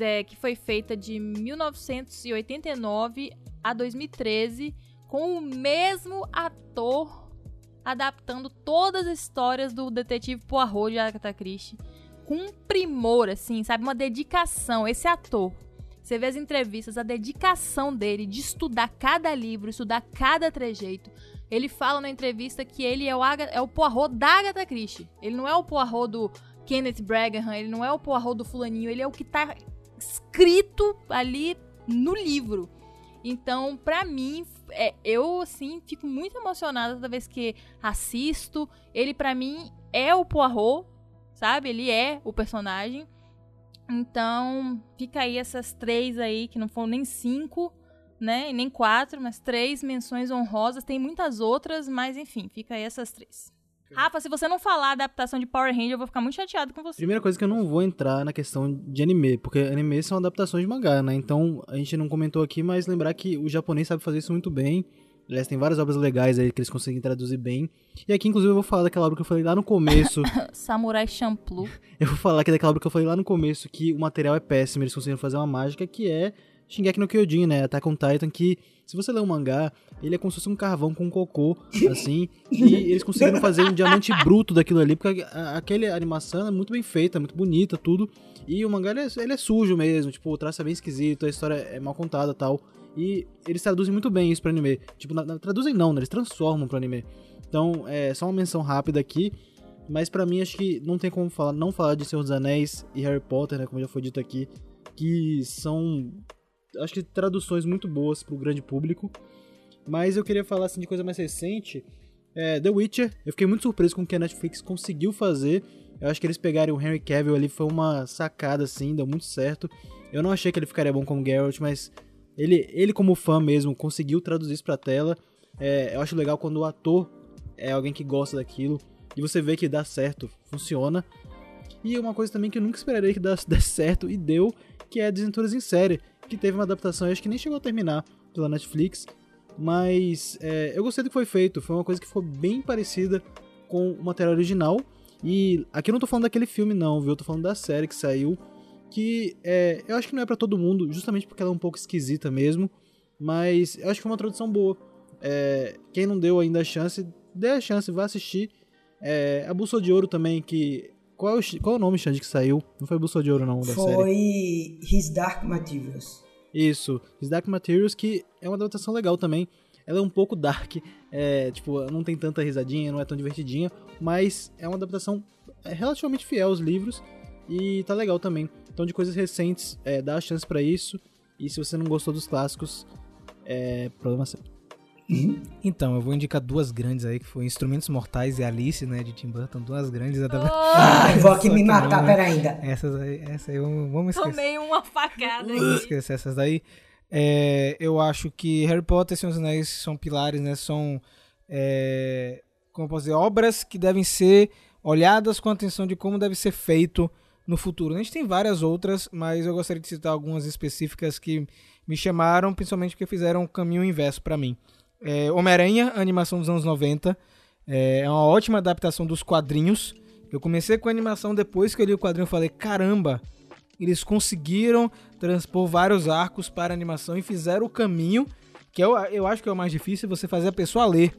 é, que foi feita de 1989 a 2013 com o mesmo ator adaptando todas as histórias do detetive Poirot de Agatha Christie com um primor, assim, sabe? Uma dedicação. Esse ator, você vê as entrevistas, a dedicação dele de estudar cada livro, estudar cada trejeito. Ele fala na entrevista que ele é o, Aga- é o Poirot da Agatha Christie. Ele não é o Poirot do Kenneth Braghan, ele não é o Poirot do fulaninho, ele é o que tá escrito ali no livro. Então, pra mim, é, eu, assim, fico muito emocionada toda vez que assisto. Ele, pra mim, é o Poirot, sabe? Ele é o personagem. Então, fica aí essas três aí, que não foram nem cinco, né? Nem quatro, mas três menções honrosas. Tem muitas outras, mas enfim, fica aí essas três. Rafa, se você não falar a adaptação de Power Ranger, eu vou ficar muito chateado com você. Primeira coisa que eu não vou entrar na questão de anime, porque anime são adaptações de mangá, né? Então a gente não comentou aqui, mas lembrar que o japonês sabe fazer isso muito bem. Aliás, tem várias obras legais aí que eles conseguem traduzir bem. E aqui, inclusive, eu vou falar daquela obra que eu falei lá no começo. Samurai Champloo. eu vou falar aqui daquela obra que eu falei lá no começo, que o material é péssimo, eles conseguiram fazer uma mágica, que é Shingeki no Kyojin, né? Attack on Titan, que se você ler um mangá, ele é como se fosse um carvão com cocô, assim, e eles conseguiram fazer um diamante bruto daquilo ali, porque aquela animação é muito bem feita, muito bonita, tudo, e o mangá, ele é, ele é sujo mesmo, tipo, o traço é bem esquisito, a história é mal contada tal, e eles traduzem muito bem isso pro anime, tipo, na- na- traduzem não, né? Eles transformam pro anime. Então, é só uma menção rápida aqui, mas pra mim acho que não tem como falar, não falar de Senhor dos Anéis e Harry Potter, né, como já foi dito aqui, que são acho que traduções muito boas pro grande público. Mas eu queria falar assim de coisa mais recente, é, The Witcher. Eu fiquei muito surpreso com o que a Netflix conseguiu fazer. Eu acho que eles pegarem o Henry Cavill ali foi uma sacada assim, deu muito certo. Eu não achei que ele ficaria bom como Geralt, mas ele, ele como fã mesmo conseguiu traduzir isso pra tela. É, eu acho legal quando o ator é alguém que gosta daquilo e você vê que dá certo, funciona. E uma coisa também que eu nunca esperaria que desse certo e deu, que é Desventuras em Série, que teve uma adaptação, acho que nem chegou a terminar pela Netflix, mas é, eu gostei do que foi feito, foi uma coisa que ficou bem parecida com o material original. E aqui eu não tô falando daquele filme, não, viu? Eu tô falando da série que saiu. Que é, eu acho que não é para todo mundo, justamente porque ela é um pouco esquisita mesmo. Mas eu acho que foi uma tradução boa. É, quem não deu ainda a chance, dê a chance, vá assistir. É, a Bússola de Ouro também, que. Qual é o, qual é o nome, Xande, que saiu? Não foi Bússola de Ouro, não, da Foi série. His Dark Materials. Isso, His Dark Materials, que é uma adaptação legal também. Ela é um pouco dark, é, tipo, não tem tanta risadinha, não é tão divertidinha, mas é uma adaptação é, relativamente fiel aos livros e tá legal também. Então, de coisas recentes, é, dá a chance para isso. E se você não gostou dos clássicos, é problema seu. Então, eu vou indicar duas grandes aí, que foi Instrumentos Mortais e Alice, né, de Tim Burton, duas grandes. Ah, eu vou aqui me matar, não, né? pera ainda. Essas aí, essa aí, vamos vamos esquecer. Tomei uma facada Vamos aqui. esquecer essas daí. É, eu acho que Harry Potter e Senhor dos Anéis são pilares, né? São, é, como eu posso dizer, obras que devem ser olhadas com atenção de como deve ser feito no futuro. A gente tem várias outras, mas eu gostaria de citar algumas específicas que me chamaram, principalmente porque fizeram o caminho inverso para mim. É, Homem-Aranha, animação dos anos 90, é, é uma ótima adaptação dos quadrinhos. Eu comecei com a animação depois que eu li o quadrinho, eu falei, caramba, eles conseguiram transpor vários arcos para animação e fizeram o caminho, que eu, eu acho que é o mais difícil, você fazer a pessoa ler.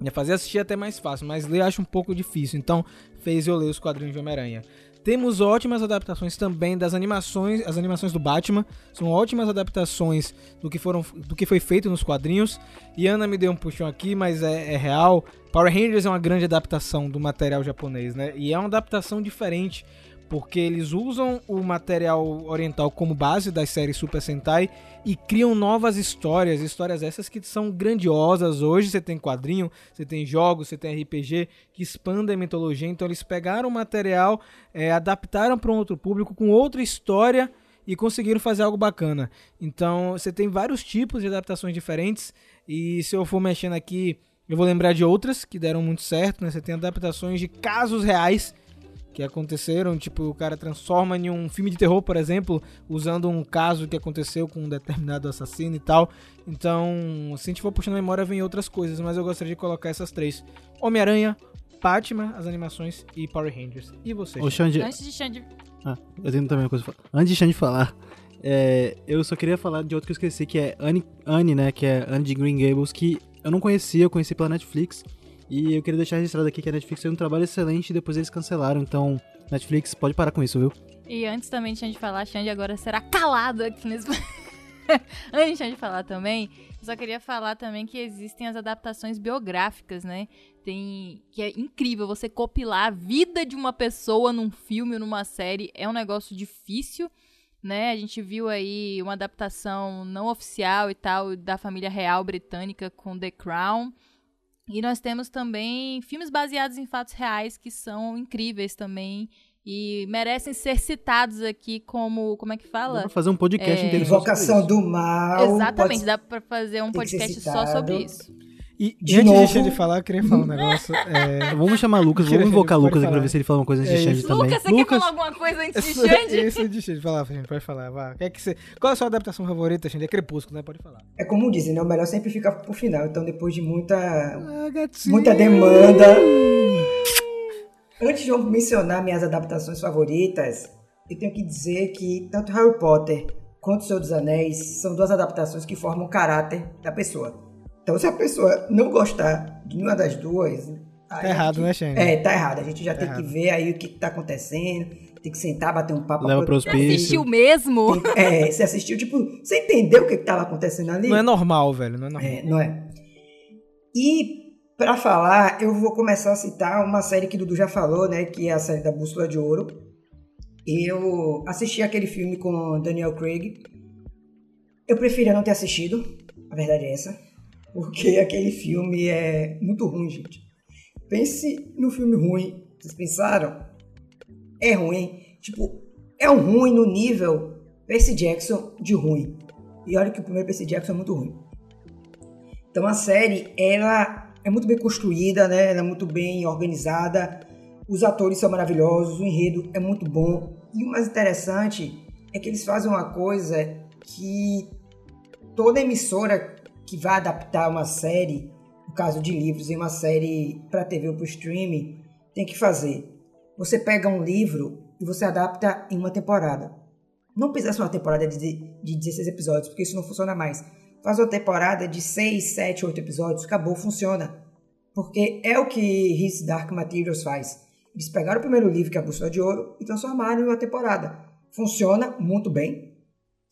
Né, Fazer assistir é até mais fácil, mas ler acho um pouco difícil. Então, fez eu ler os quadrinhos de Homem-Aranha. Temos ótimas adaptações também das animações, as animações do Batman. São ótimas adaptações do que, foram, do que foi feito nos quadrinhos. E Ana me deu um puxão aqui, mas é, é real. Power Rangers é uma grande adaptação do material japonês, né? E é uma adaptação diferente, porque eles usam o material oriental como base das séries Super Sentai e criam novas histórias, histórias essas que são grandiosas. Hoje você tem quadrinho, você tem jogos, você tem RPG que expandem a mitologia. Então eles pegaram o material, é, adaptaram para um outro público com outra história e conseguiram fazer algo bacana. Então você tem vários tipos de adaptações diferentes e se eu for mexendo aqui, eu vou lembrar de outras que deram muito certo. Né? Você tem adaptações de casos reais que aconteceram, tipo, o cara transforma em um filme de terror, por exemplo, usando um caso que aconteceu com um determinado assassino e tal. Então, se a gente for puxando a memória, vem outras coisas, mas eu gostaria de colocar essas três: Homem-Aranha, Batman, as animações e Power Rangers. E você? Ô, Xande, Antes de Xande... Ah, eu tenho também uma coisa pra falar. Antes de Xande falar, é, eu só queria falar de outro que eu esqueci, que é Anne, Anne, né? Que é Anne de Green Gables, que eu não conhecia, eu conheci pela Netflix. E eu queria deixar registrado aqui que a Netflix fez um trabalho excelente e depois eles cancelaram. Então, Netflix, pode parar com isso, viu? E antes também de Xande falar, Xande agora será calado aqui nesse... antes de falar também, só queria falar também que existem as adaptações biográficas, né? Tem... Que é incrível você copilar a vida de uma pessoa num filme ou numa série. É um negócio difícil, né? A gente viu aí uma adaptação não oficial e tal da família real britânica com The Crown. E nós temos também filmes baseados em fatos reais que são incríveis também e merecem ser citados aqui como, como é que Dá fala? pra fazer um podcast É. inteiro Invocação do mal. Exatamente, pode- dá pra fazer um podcast só sobre isso. E, De antes novo. de Xande falar, eu queria falar um negócio. é, Vamos chamar Lucas, vamos invocar Xande, pode Lucas aqui pra ver se ele fala uma coisa antes de É Xande isso. também. Lucas, você quer falar alguma coisa antes de Xande? isso de Xande, falar, Xande, pode falar, vá. Quer que você... Qual é a sua adaptação favorita, Xande? É Crepúsculo, né? Pode falar. É como dizem, né? O melhor sempre fica pro final. Então, depois de muita, Ah, gatinho. muita demanda. Antes de eu mencionar minhas adaptações favoritas, eu tenho que dizer que tanto Harry Potter quanto O Senhor dos Anéis são duas adaptações que formam o caráter da pessoa. Então, se a pessoa não gostar de nenhuma das duas. Tá errado, né, Xande? É, tá errado. A gente já Tá tem errado. que ver aí o que, que tá acontecendo. Tem que sentar, bater um papo. Leva poder- hospício. Assistiu mesmo? É, você assistiu, tipo, você entendeu o que, que tava acontecendo ali? Não é normal, velho. Não é normal. É, não é? E pra falar, eu vou começar a citar uma série que o Dudu já falou, né? Que é a série da Bússola de Ouro. Eu assisti aquele filme com Daniel Craig. Eu preferia não ter assistido, a verdade é essa. Porque aquele filme é muito ruim, gente. Pense no filme ruim. Vocês pensaram? É ruim. Tipo, é um ruim no nível Percy Jackson de ruim. E olha que o primeiro Percy Jackson é muito ruim. Então a série, ela é muito bem construída, né? Ela é muito bem organizada. Os atores são maravilhosos, o enredo é muito bom. E o mais interessante é que eles fazem uma coisa que toda emissora que vai adaptar uma série no caso de livros, em uma série para TV ou para streaming, tem que fazer? Você pega um livro e você adapta em uma temporada. Não precisa ser uma temporada de, de 16 episódios, porque isso não funciona mais. Faz uma temporada de 6, 7, 8 episódios, acabou, funciona. Porque é o que His Dark Materials faz. Eles pegaram o primeiro livro, que é a Bússola de Ouro, e transformaram em uma temporada. Funciona muito bem.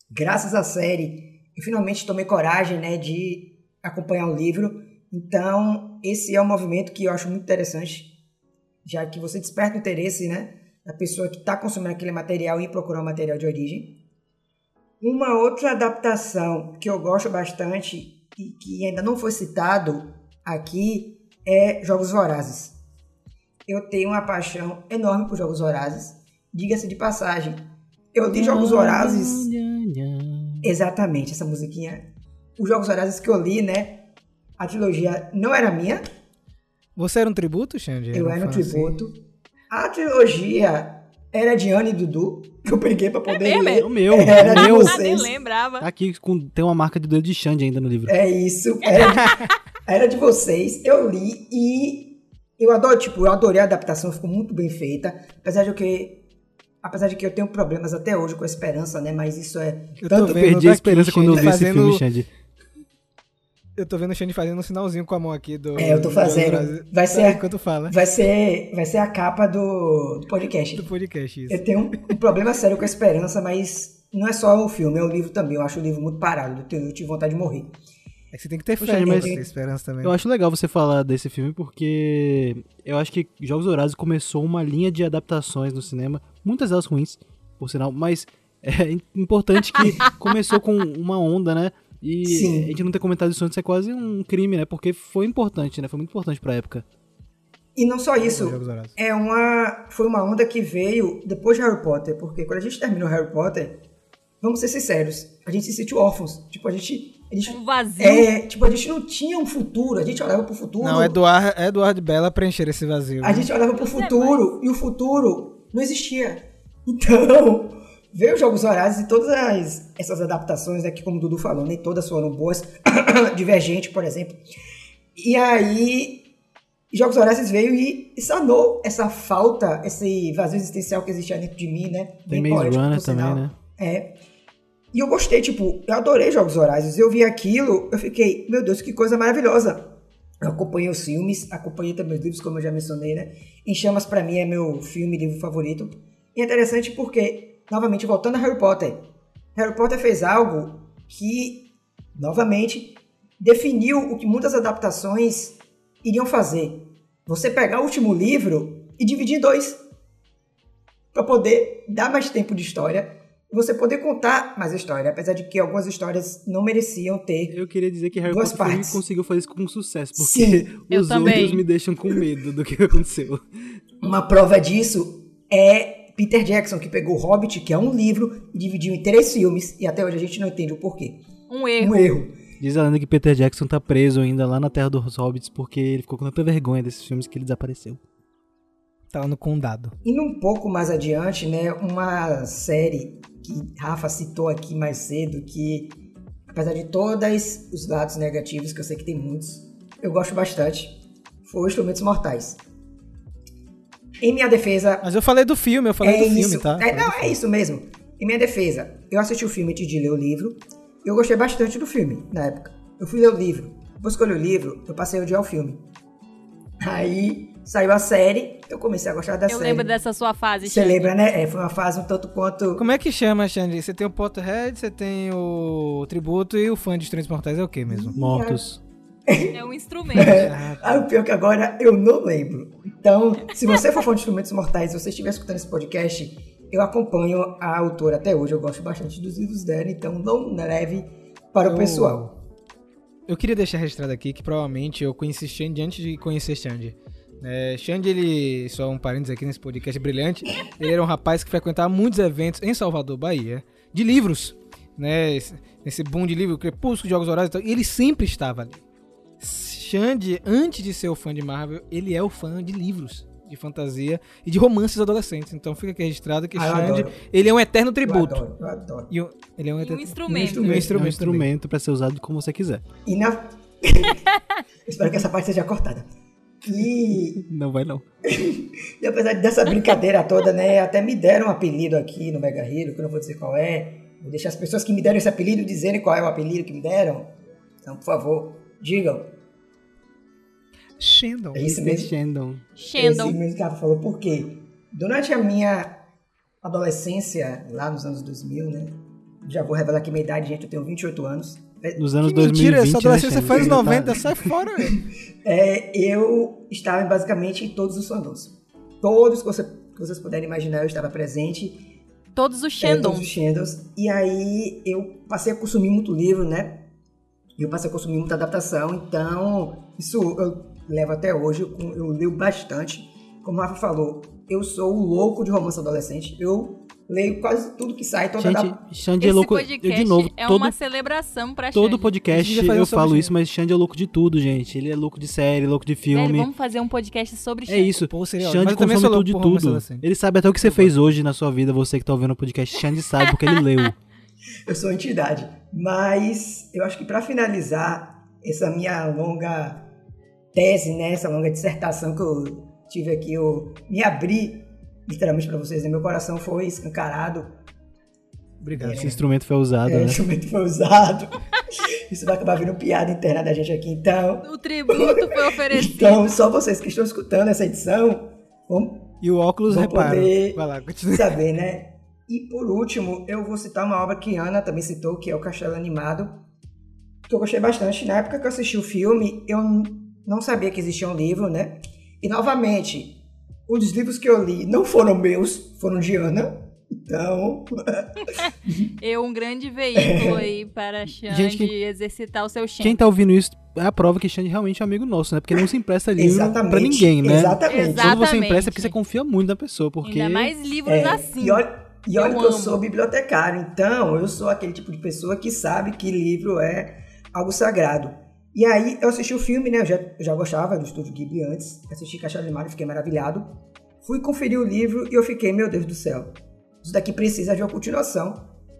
Graças à série, eu finalmente tomei coragem né, de acompanhar o livro. Então, esse é um movimento que eu acho muito interessante, já que você desperta o interesse né, da pessoa que está consumindo aquele material e procurar o um material de origem. Uma outra adaptação que eu gosto bastante e que ainda não foi citado aqui é Jogos Vorazes. Eu tenho uma paixão enorme por Jogos Vorazes. Diga-se de passagem, eu li Jogos Vorazes. Exatamente, essa musiquinha. Os Jogos Vorazes que eu li, né? A trilogia não era minha. Você era um tributo, Xande? Eu era um tributo. Assim? A trilogia era de Anne e Dudu, que eu peguei pra poder é ler. É o meu, era o meu. Nem lembrava. Tá aqui com, tem uma marca de dedo de Xande ainda no livro. É isso, era de, era de vocês. Eu li e eu adoro, tipo, eu adorei a adaptação, ficou muito bem feita. Apesar de que apesar de que eu tenho problemas até hoje com a esperança, né? Mas isso é eu tanto vendo perdi a esperança quando eu vi fazendo... esse filme, Xande. Eu tô vendo o Xande fazendo um sinalzinho com a mão aqui do. É, eu tô fazendo. Vai ser, a, enquanto fala. vai ser, vai ser a capa do, do podcast. Do podcast, isso. Eu tenho um, um, problema sério com a esperança, mas não é só o filme, é o livro também. Eu acho o livro muito parado. Eu, eu tive vontade de morrer. É que você tem que ter fé, mas ter esperança também. Eu acho legal você falar desse filme porque eu acho que Jogos Horazes começou uma linha de adaptações no cinema, muitas delas ruins, por sinal, mas é importante que começou com uma onda, né? E Sim. a gente não ter comentado isso antes é quase um crime, né? Porque foi importante, né? Foi muito importante pra época. E não só isso, é uma, foi uma onda que veio depois de Harry Potter, porque quando a gente terminou Harry Potter, vamos ser sinceros, a gente se sentiu órfãos. Tipo, a gente. A gente um vazio. É, tipo, a gente não tinha um futuro, a gente olhava pro futuro. Não, Eduardo, Eduardo Bela preencher esse vazio. A né? gente olhava pro futuro e o futuro não existia. Então, veio os Jogos Horazes e todas as, essas adaptações aqui, como o Dudu falou, nem todas foram boas. Divergente, por exemplo. E aí, Jogos Horazes veio e sanou essa falta, esse vazio existencial que existia dentro de mim, né? Tem Maze Runner também, né? É. E eu gostei, tipo, eu adorei Jogos Horazes. Eu vi aquilo, eu fiquei, meu Deus, que coisa maravilhosa. Eu acompanhei os filmes, acompanhei também os livros, como eu já mencionei, né? Em Chamas, para mim, é meu filme, livro favorito. E é interessante porque, novamente, voltando a Harry Potter, Harry Potter fez algo que, novamente, definiu o que muitas adaptações iriam fazer. Você pegar o último livro e dividir em dois. Para poder dar mais tempo de história você poder contar mais a história, apesar de que algumas histórias não mereciam ter. Eu queria dizer que Harry duas Potter partes. conseguiu fazer isso com sucesso, porque Sim, os outros me deixam com medo do que aconteceu. Uma prova disso é Peter Jackson, que pegou o Hobbit, que é um livro, e dividiu em três filmes, e até hoje a gente não entende o porquê. Um erro. Um erro. Diz a lenda que Peter Jackson tá preso ainda lá na Terra dos Hobbits porque ele ficou com tanta vergonha desses filmes que ele desapareceu. Tá lá no condado. Indo um pouco mais adiante, né, uma série que Rafa citou aqui mais cedo, que apesar de todos os lados negativos, que eu sei que tem muitos, eu gosto bastante, foi Instrumentos Mortais. Em minha defesa. Mas eu falei do filme, eu falei é do isso, filme, tá? É, não, é isso mesmo. Em minha defesa, eu assisti o filme antes de ler o livro. Eu gostei bastante do filme na época. Eu fui ler o livro. Depois que eu li o livro, eu passei a odiar o filme. Aí saiu a série, eu comecei a gostar da eu série. Eu lembro dessa sua fase, Você lembra, né? É, foi uma fase um tanto quanto. Como é que chama, Xande? Você tem o Potterhead, você tem o Tributo e o fã de Estranhos Mortais é o quê mesmo? Mortos. É um instrumento. ah, o pior que agora eu não lembro. Então, se você for fã de Instrumentos Mortais, se você estiver escutando esse podcast, eu acompanho a autora até hoje. Eu gosto bastante dos livros dela, então não leve para eu... o pessoal. Eu queria deixar registrado aqui que provavelmente eu conheci Xande antes de conhecer Xande. É, Xande, ele, só um parênteses aqui nesse podcast brilhante, ele era um rapaz que frequentava muitos eventos em Salvador, Bahia, de livros, né? Nesse boom de livro, Crepúsculo, Jogos Horários, e ele sempre estava ali. Xande, antes de ser o fã de Marvel, ele é o fã de livros de fantasia e de romances adolescentes. Então fica aqui registrado que Ah, eu Xande, ele é um eterno Eu tributo. adoro, eu adoro. E o- ele é um E um eterno instrumento. Um É um instrumento, instrumento pra ser usado como você quiser. E na, Espero que essa parte seja cortada. E, Não vai não. e apesar dessa brincadeira toda, né, até me deram um apelido aqui no Mega Hero, que eu não vou dizer qual é. Vou deixar as pessoas que me deram esse apelido dizerem qual é o apelido que me deram. Então, por favor, digam. Shandon. É isso mesmo. Shandon. Shandon. Esse mesmo que ela falou. Por quê? Durante a minha adolescência, lá nos anos 2000, né? Já vou revelar aqui minha idade, gente, eu tenho 28 anos. É, Nos anos Que 2020, mentira, essa né, adolescência foi anos tá- 90, sai fora. É, eu estava basicamente em todos os fandoms. Todos que, você- que vocês puderem imaginar, eu estava presente. Todos os É, Shandon. todos os Shandons. E aí eu passei a consumir muito livro, né? E eu passei a consumir muita adaptação. Então, isso eu levo até hoje. Eu, eu leio bastante. Como o Rafa falou, eu sou o louco de romance adolescente. Eu leio quase tudo que sai. Toda Gente, adap- Xande é Esse louco. Eu, podcast de novo, é todo, uma celebração pra todo Xande. podcast vai fazer eu falo Xande. isso, mas Xande é louco de tudo, gente. Ele é louco de série, louco de Velho, filme. vamos fazer um podcast sobre É Xande. isso. Pô, seria. Xande consome tudo de tudo. adolescente. Ele sabe até o que você fez hoje na sua vida, você que tá ouvindo o podcast. Xande sabe porque ele leu. Eu sou entidade. Mas eu acho que para finalizar essa minha longa tese, né, essa longa dissertação que eu tive aqui, eu me abri literalmente para vocês, né? meu coração foi escancarado, Obrigado. Esse instrumento foi usado, é, né? instrumento foi usado. Isso vai acabar vindo piada interna da gente aqui, então. O tributo foi oferecido. Então, só vocês que estão escutando essa edição vão E o óculos repara. poder- Vai lá, continua. saber, né? E por último, eu vou citar uma obra que Ana também citou, que é o Castelo Animado, que eu gostei bastante. Na época que eu assisti o filme, eu não sabia que existia um livro, né? E novamente, os livros que eu li não foram meus, foram de Ana. Então, Eu, um grande veículo aí para Xande Gente, quem- exercitar o seu Xande. Quem tá ouvindo isso é a prova que Xande realmente é amigo nosso, né? Porque não se empresta livro pra ninguém, né? Exatamente. Quando você empresta é porque você confia muito na pessoa, porque... Ainda mais livros É, assim. E olha, e olha Eu que eu amo. sou bibliotecário, então eu sou aquele tipo de pessoa que sabe que livro é algo sagrado. E aí eu assisti o filme, né? Eu já, eu já gostava do Estúdio Ghibli antes. Assisti Caixa Animado e fiquei maravilhado. Fui conferir o livro e eu fiquei, meu Deus do céu. Isso daqui precisa de uma continuação.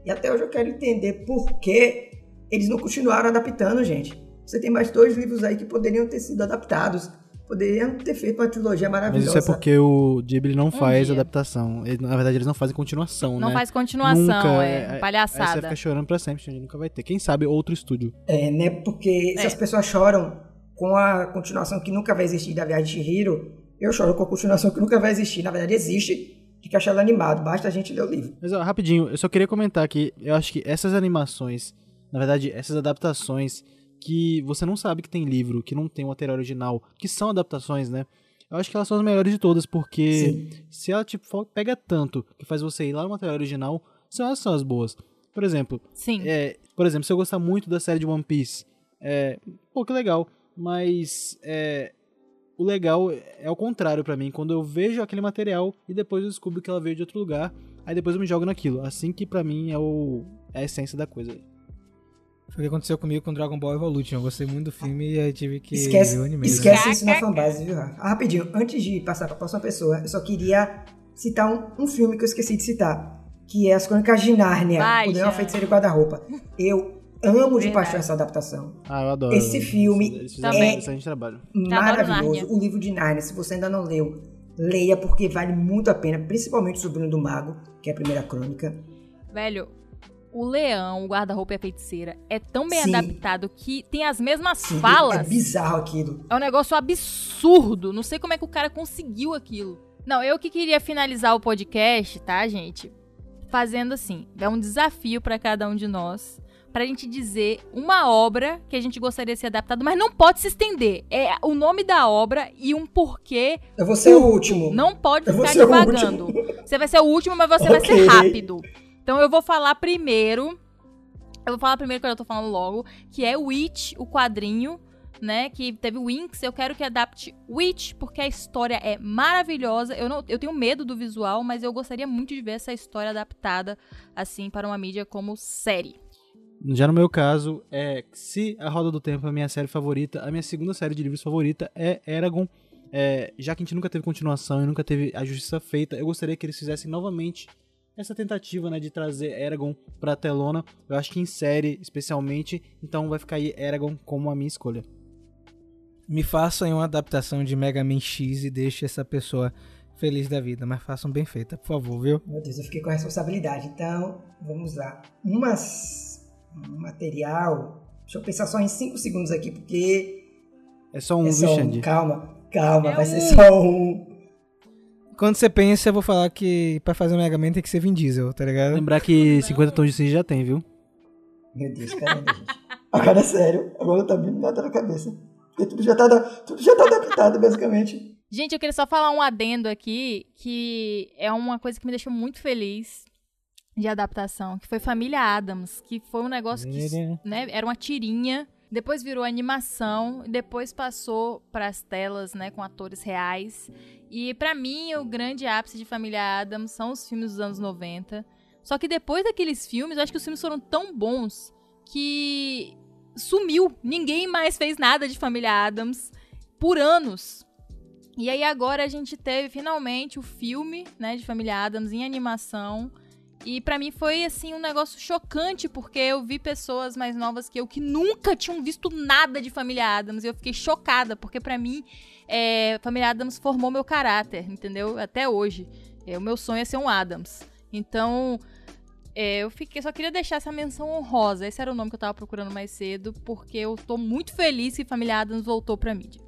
E até hoje eu quero entender por que eles não continuaram adaptando, gente. Você tem mais dois livros aí que poderiam ter sido adaptados. Poderiam ter feito uma trilogia Mas maravilhosa. isso é porque o Ghibli não faz dia. adaptação. Ele- na verdade, eles não fazem continuação, Não né? faz continuação, Nunca, é, Aí você palhaçada. fica chorando pra sempre. Nunca vai ter. Quem sabe outro estúdio. É, né? Porque se É. as pessoas choram com a continuação que nunca vai existir da Viagem de Chihiro, eu choro com a continuação que nunca vai existir. Na verdade, existe de Castelo Animado. Basta a gente ler o livro. Mas, ó, rapidinho, eu só queria comentar que eu acho que essas animações, na verdade, essas adaptações que você não sabe que tem livro, que não tem o material original, que são adaptações, né? Eu acho que elas são as melhores de todas, porque se ela, tipo, pega tanto que faz você ir lá no material original, são elas são as boas. Por exemplo, Sim. é, por exemplo, se eu gostar muito da série de One Piece, é, pô, que legal. Mas é, o legal é o contrário pra mim, quando eu vejo aquele material e depois eu descubro que ela veio de outro lugar, aí depois eu me jogo naquilo. Assim que pra mim é, o, é a essência da coisa. Foi o que aconteceu comigo com Dragon Ball Evolution. Eu gostei muito do filme e aí tive que Esquece, ver o anime. né? esquece isso na fanbase, viu, Rafa? Ah, rapidinho, antes de passar para a próxima pessoa, eu só queria citar um, um filme que eu esqueci de citar, que é As Crônicas de Nárnia, Vai, o Leão. Feiticeira e Guarda-Roupa. Eu amo de paixão essa adaptação. Ah, eu adoro. Esse filme Eles excelente trabalho. Maravilhoso. O livro de Nárnia, se você ainda não leu, leia porque vale muito a pena, principalmente o Sobrinho do Mago, que é a primeira crônica. Velho, o leão, o guarda-roupa e a feiticeira é tão bem Sim. adaptado que tem as mesmas Sim, falas. É bizarro aquilo. É um negócio absurdo. Não sei como é que o cara conseguiu aquilo. Não, eu que queria finalizar o podcast, tá, gente? Fazendo assim, é um desafio pra cada um de nós, pra gente dizer uma obra que a gente gostaria de ser adaptado, mas não pode se estender. É o nome da obra e um porquê. Eu vou ser o último. Não pode Eu ficar ser o divagando. último. Você vai ser o último, mas você vai Ok. ser rápido. Então eu vou falar primeiro. Eu vou falar primeiro que eu tô falando logo, que é Witch, o quadrinho, né? Que teve Winx. Eu quero que adapte Witch, porque a história é maravilhosa. Eu, não, eu tenho medo do visual, mas eu gostaria muito de ver essa história adaptada, assim, para uma mídia como série. Já no meu caso, é se A Roda do Tempo é a minha série favorita, a minha segunda série de livros favorita é Eragon. É, já que a gente nunca teve continuação e nunca teve a justiça feita, eu gostaria que eles fizessem novamente essa tentativa, né, de trazer Eragon pra telona. Eu acho que em série, especialmente, então vai ficar aí Eragon como a minha escolha. Me façam uma adaptação de Mega Man X e deixe essa pessoa feliz da vida, mas façam bem feita, por favor, viu? Meu Deus, eu fiquei com a responsabilidade. Então, vamos lá. Umas, um material. Deixa eu pensar só em 5 segundos aqui, porque. É só um, é viu, só um. Calma, calma, É vai ser um. só um. Quando você pensa, eu vou falar que pra fazer o Mega Man tem que ser Vin Diesel, tá ligado? Lembrar que 50 tons de cinza já tem, viu? Meu Deus, caramba, gente. Agora é sério, agora tá vindo nada na cabeça. Porque tudo já tá, tudo já tá adaptado, basicamente. Gente, eu queria só falar um adendo aqui, que é uma coisa que me deixou muito feliz de adaptação, que foi Família Adams, que foi um negócio que né, era uma tirinha, depois virou animação, depois passou para as telas, né, com atores reais. E pra mim, o grande ápice de Família Adams são os filmes dos anos 90. Só que depois daqueles filmes, eu acho que os filmes foram tão bons que sumiu. Ninguém mais fez nada de Família Adams por anos. E aí agora a gente teve finalmente o filme, né, de Família Adams em animação. E pra mim foi assim um negócio chocante, porque eu vi pessoas mais novas que eu que nunca tinham visto nada de Família Adams e eu fiquei chocada, porque pra mim é, Família Adams formou meu caráter, entendeu? Até hoje. É, o meu sonho é ser um Adams. Então, é, eu fiquei, só queria deixar essa menção honrosa. Esse era o nome que eu tava procurando mais cedo, porque eu tô muito feliz que Família Adams voltou pra mídia.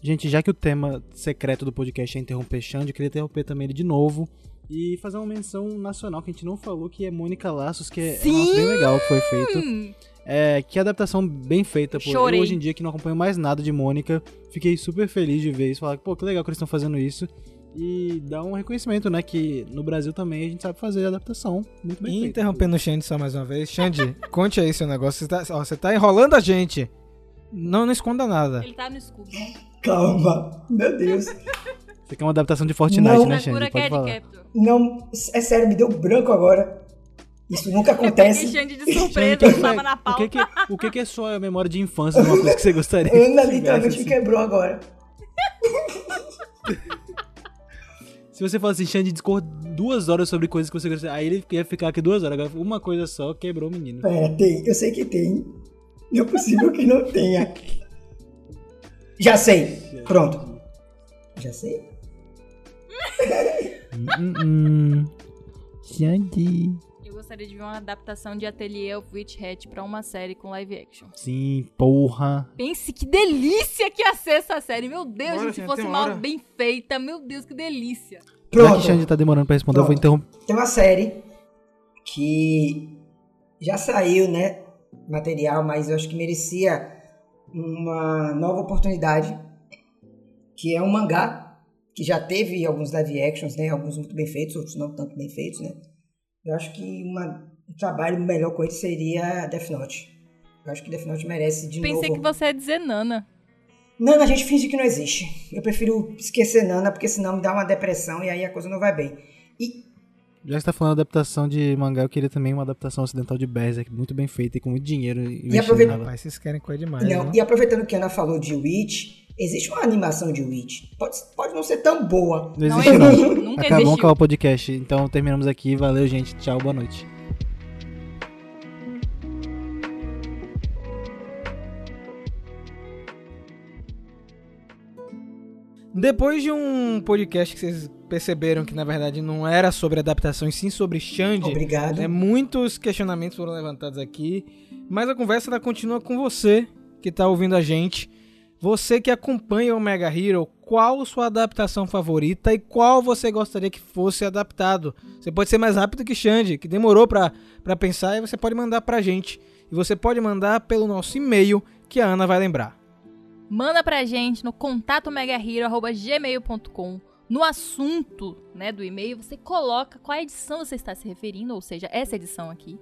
Gente, já que o tema secreto do podcast é interromper Xande, eu queria interromper também ele de novo e fazer uma menção nacional que a gente não falou, que é Mônica Laços, que é, é um negócio bem legal que foi feito. É, que adaptação bem feita, pô. Chorei. Eu hoje em dia que não acompanho mais nada de Mônica, fiquei super feliz de ver isso, falar, pô, que legal que eles estão fazendo isso. E dá um reconhecimento, né, que no Brasil também a gente sabe fazer adaptação muito bem E interrompendo o Xande só mais uma vez. Xande, conte aí seu negócio. Você tá, ó, você tá enrolando a gente. Não, não esconda nada. ele tá no escudo. Calma, meu Deus. Você quer uma adaptação de Fortnite, Não. né, Xande? Pode falar. Não, é sério, me deu branco agora. Isso nunca acontece. Xande de surpresa, não tava na O que o é sua memória de infância de uma coisa que você gostaria Ana literalmente me assim? quebrou agora. Se você falasse assim, Xande discorre duas horas sobre coisas que você gostaria, aí ele ia ficar aqui duas horas. Agora, uma coisa só quebrou o menino. É, tem, eu sei que tem. Não é possível que não tenha. Já sei. Pronto. Já sei? Hum, hum. Xande. Eu gostaria de ver uma adaptação de Atelier of Witch Hat pra uma série com live action. Sim, porra. Pense que delícia que ia ser essa série. Meu Deus, Bora, gente, se fosse mal hora. bem feita. Meu Deus, que delícia. Já Pronto. que Xande tá demorando pra responder, eu vou Pronto. interromper. Tem uma série que já saiu, né? Material, mas eu acho que merecia uma nova oportunidade. Que é um mangá que já teve alguns live actions, né? Alguns muito bem feitos, outros não tanto bem feitos, né? Eu acho que uma- um trabalho melhor com ele seria Death Note. Eu acho que Death Note merece de Pensei novo. que você ia dizer Nana. Nana, a gente finge que não existe. Eu prefiro esquecer Nana, porque senão me dá uma depressão e aí a coisa não vai bem. E Já que você tá falando de adaptação de mangá, eu queria também uma adaptação ocidental de Berserk, muito bem feita e com muito dinheiro investido aproveita- nela. Rapaz, vocês querem coisa demais. Não, né? e aproveitando que a Ana falou de Witch, existe uma animação de Witch. Pode, pode não ser tão boa. Não existe não. Nunca Acabou existiu. acabar o podcast. Então terminamos aqui. Valeu, gente. Tchau, boa noite. Depois de um podcast que vocês perceberam que na verdade não era sobre adaptação e sim sobre Xande, Obrigado. né, muitos questionamentos foram levantados aqui, mas a conversa ela continua com você que tá ouvindo a gente. Você que acompanha o Mega Hero, qual sua adaptação favorita e qual você gostaria que fosse adaptado? Você pode ser mais rápido que Xande, que demorou pra pensar, e você pode mandar pra gente. E você pode mandar pelo nosso e-mail, que a Ana vai lembrar. Manda pra gente no contato megahero@gmail.com. No assunto, né, do e-mail, você coloca qual edição você está se referindo, ou seja, essa edição aqui.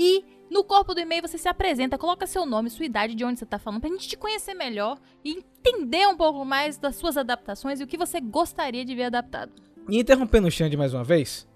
E no corpo do e-mail você se apresenta, coloca seu nome, sua idade, de onde você tá falando, pra gente te conhecer melhor e entender um pouco mais das suas adaptações e o que você gostaria de ver adaptado. E interrompendo o Xande mais uma vez,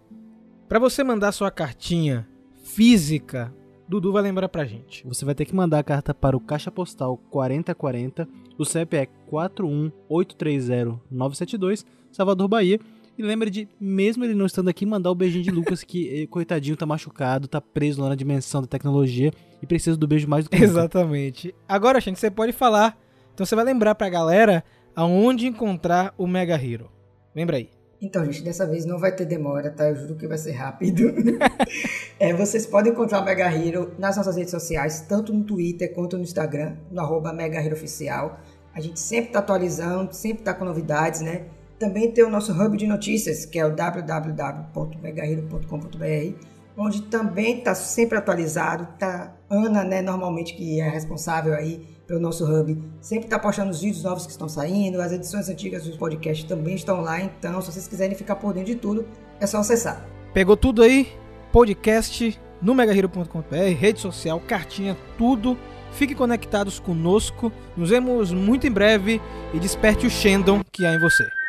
pra você mandar sua cartinha física, Dudu vai lembrar pra gente. Você vai ter que mandar a carta para o Caixa Postal 4040. O CEP é 41830-972, Salvador, Bahia. E lembra de, mesmo ele não estando aqui, mandar o beijinho de Lucas, que coitadinho tá machucado, tá preso lá na dimensão da tecnologia e precisa do beijo mais do que nunca. Exatamente. Agora, gente, você pode falar. Então você vai lembrar pra galera aonde encontrar o Mega Hero. Lembra aí. Então, gente, dessa vez não vai ter demora, tá? Eu juro que vai ser rápido. é, vocês podem encontrar o Mega Hero nas nossas redes sociais, tanto no Twitter quanto no Instagram, no arroba Mega Hero Oficial. A gente sempre tá atualizando, sempre tá com novidades, né? Também tem o nosso hub de notícias, que é o www.megahero.com.br, onde também está sempre atualizado. Tá Ana, né, normalmente que é responsável aí pelo nosso hub, sempre está postando os vídeos novos que estão saindo, as edições antigas dos podcasts também estão lá, então se vocês quiserem ficar por dentro de tudo, é só acessar. Pegou tudo aí? Podcast no megahero.com.br, rede social, cartinha, tudo. Fiquem conectados conosco. Nos vemos muito em breve e desperte o Shandon que há em você.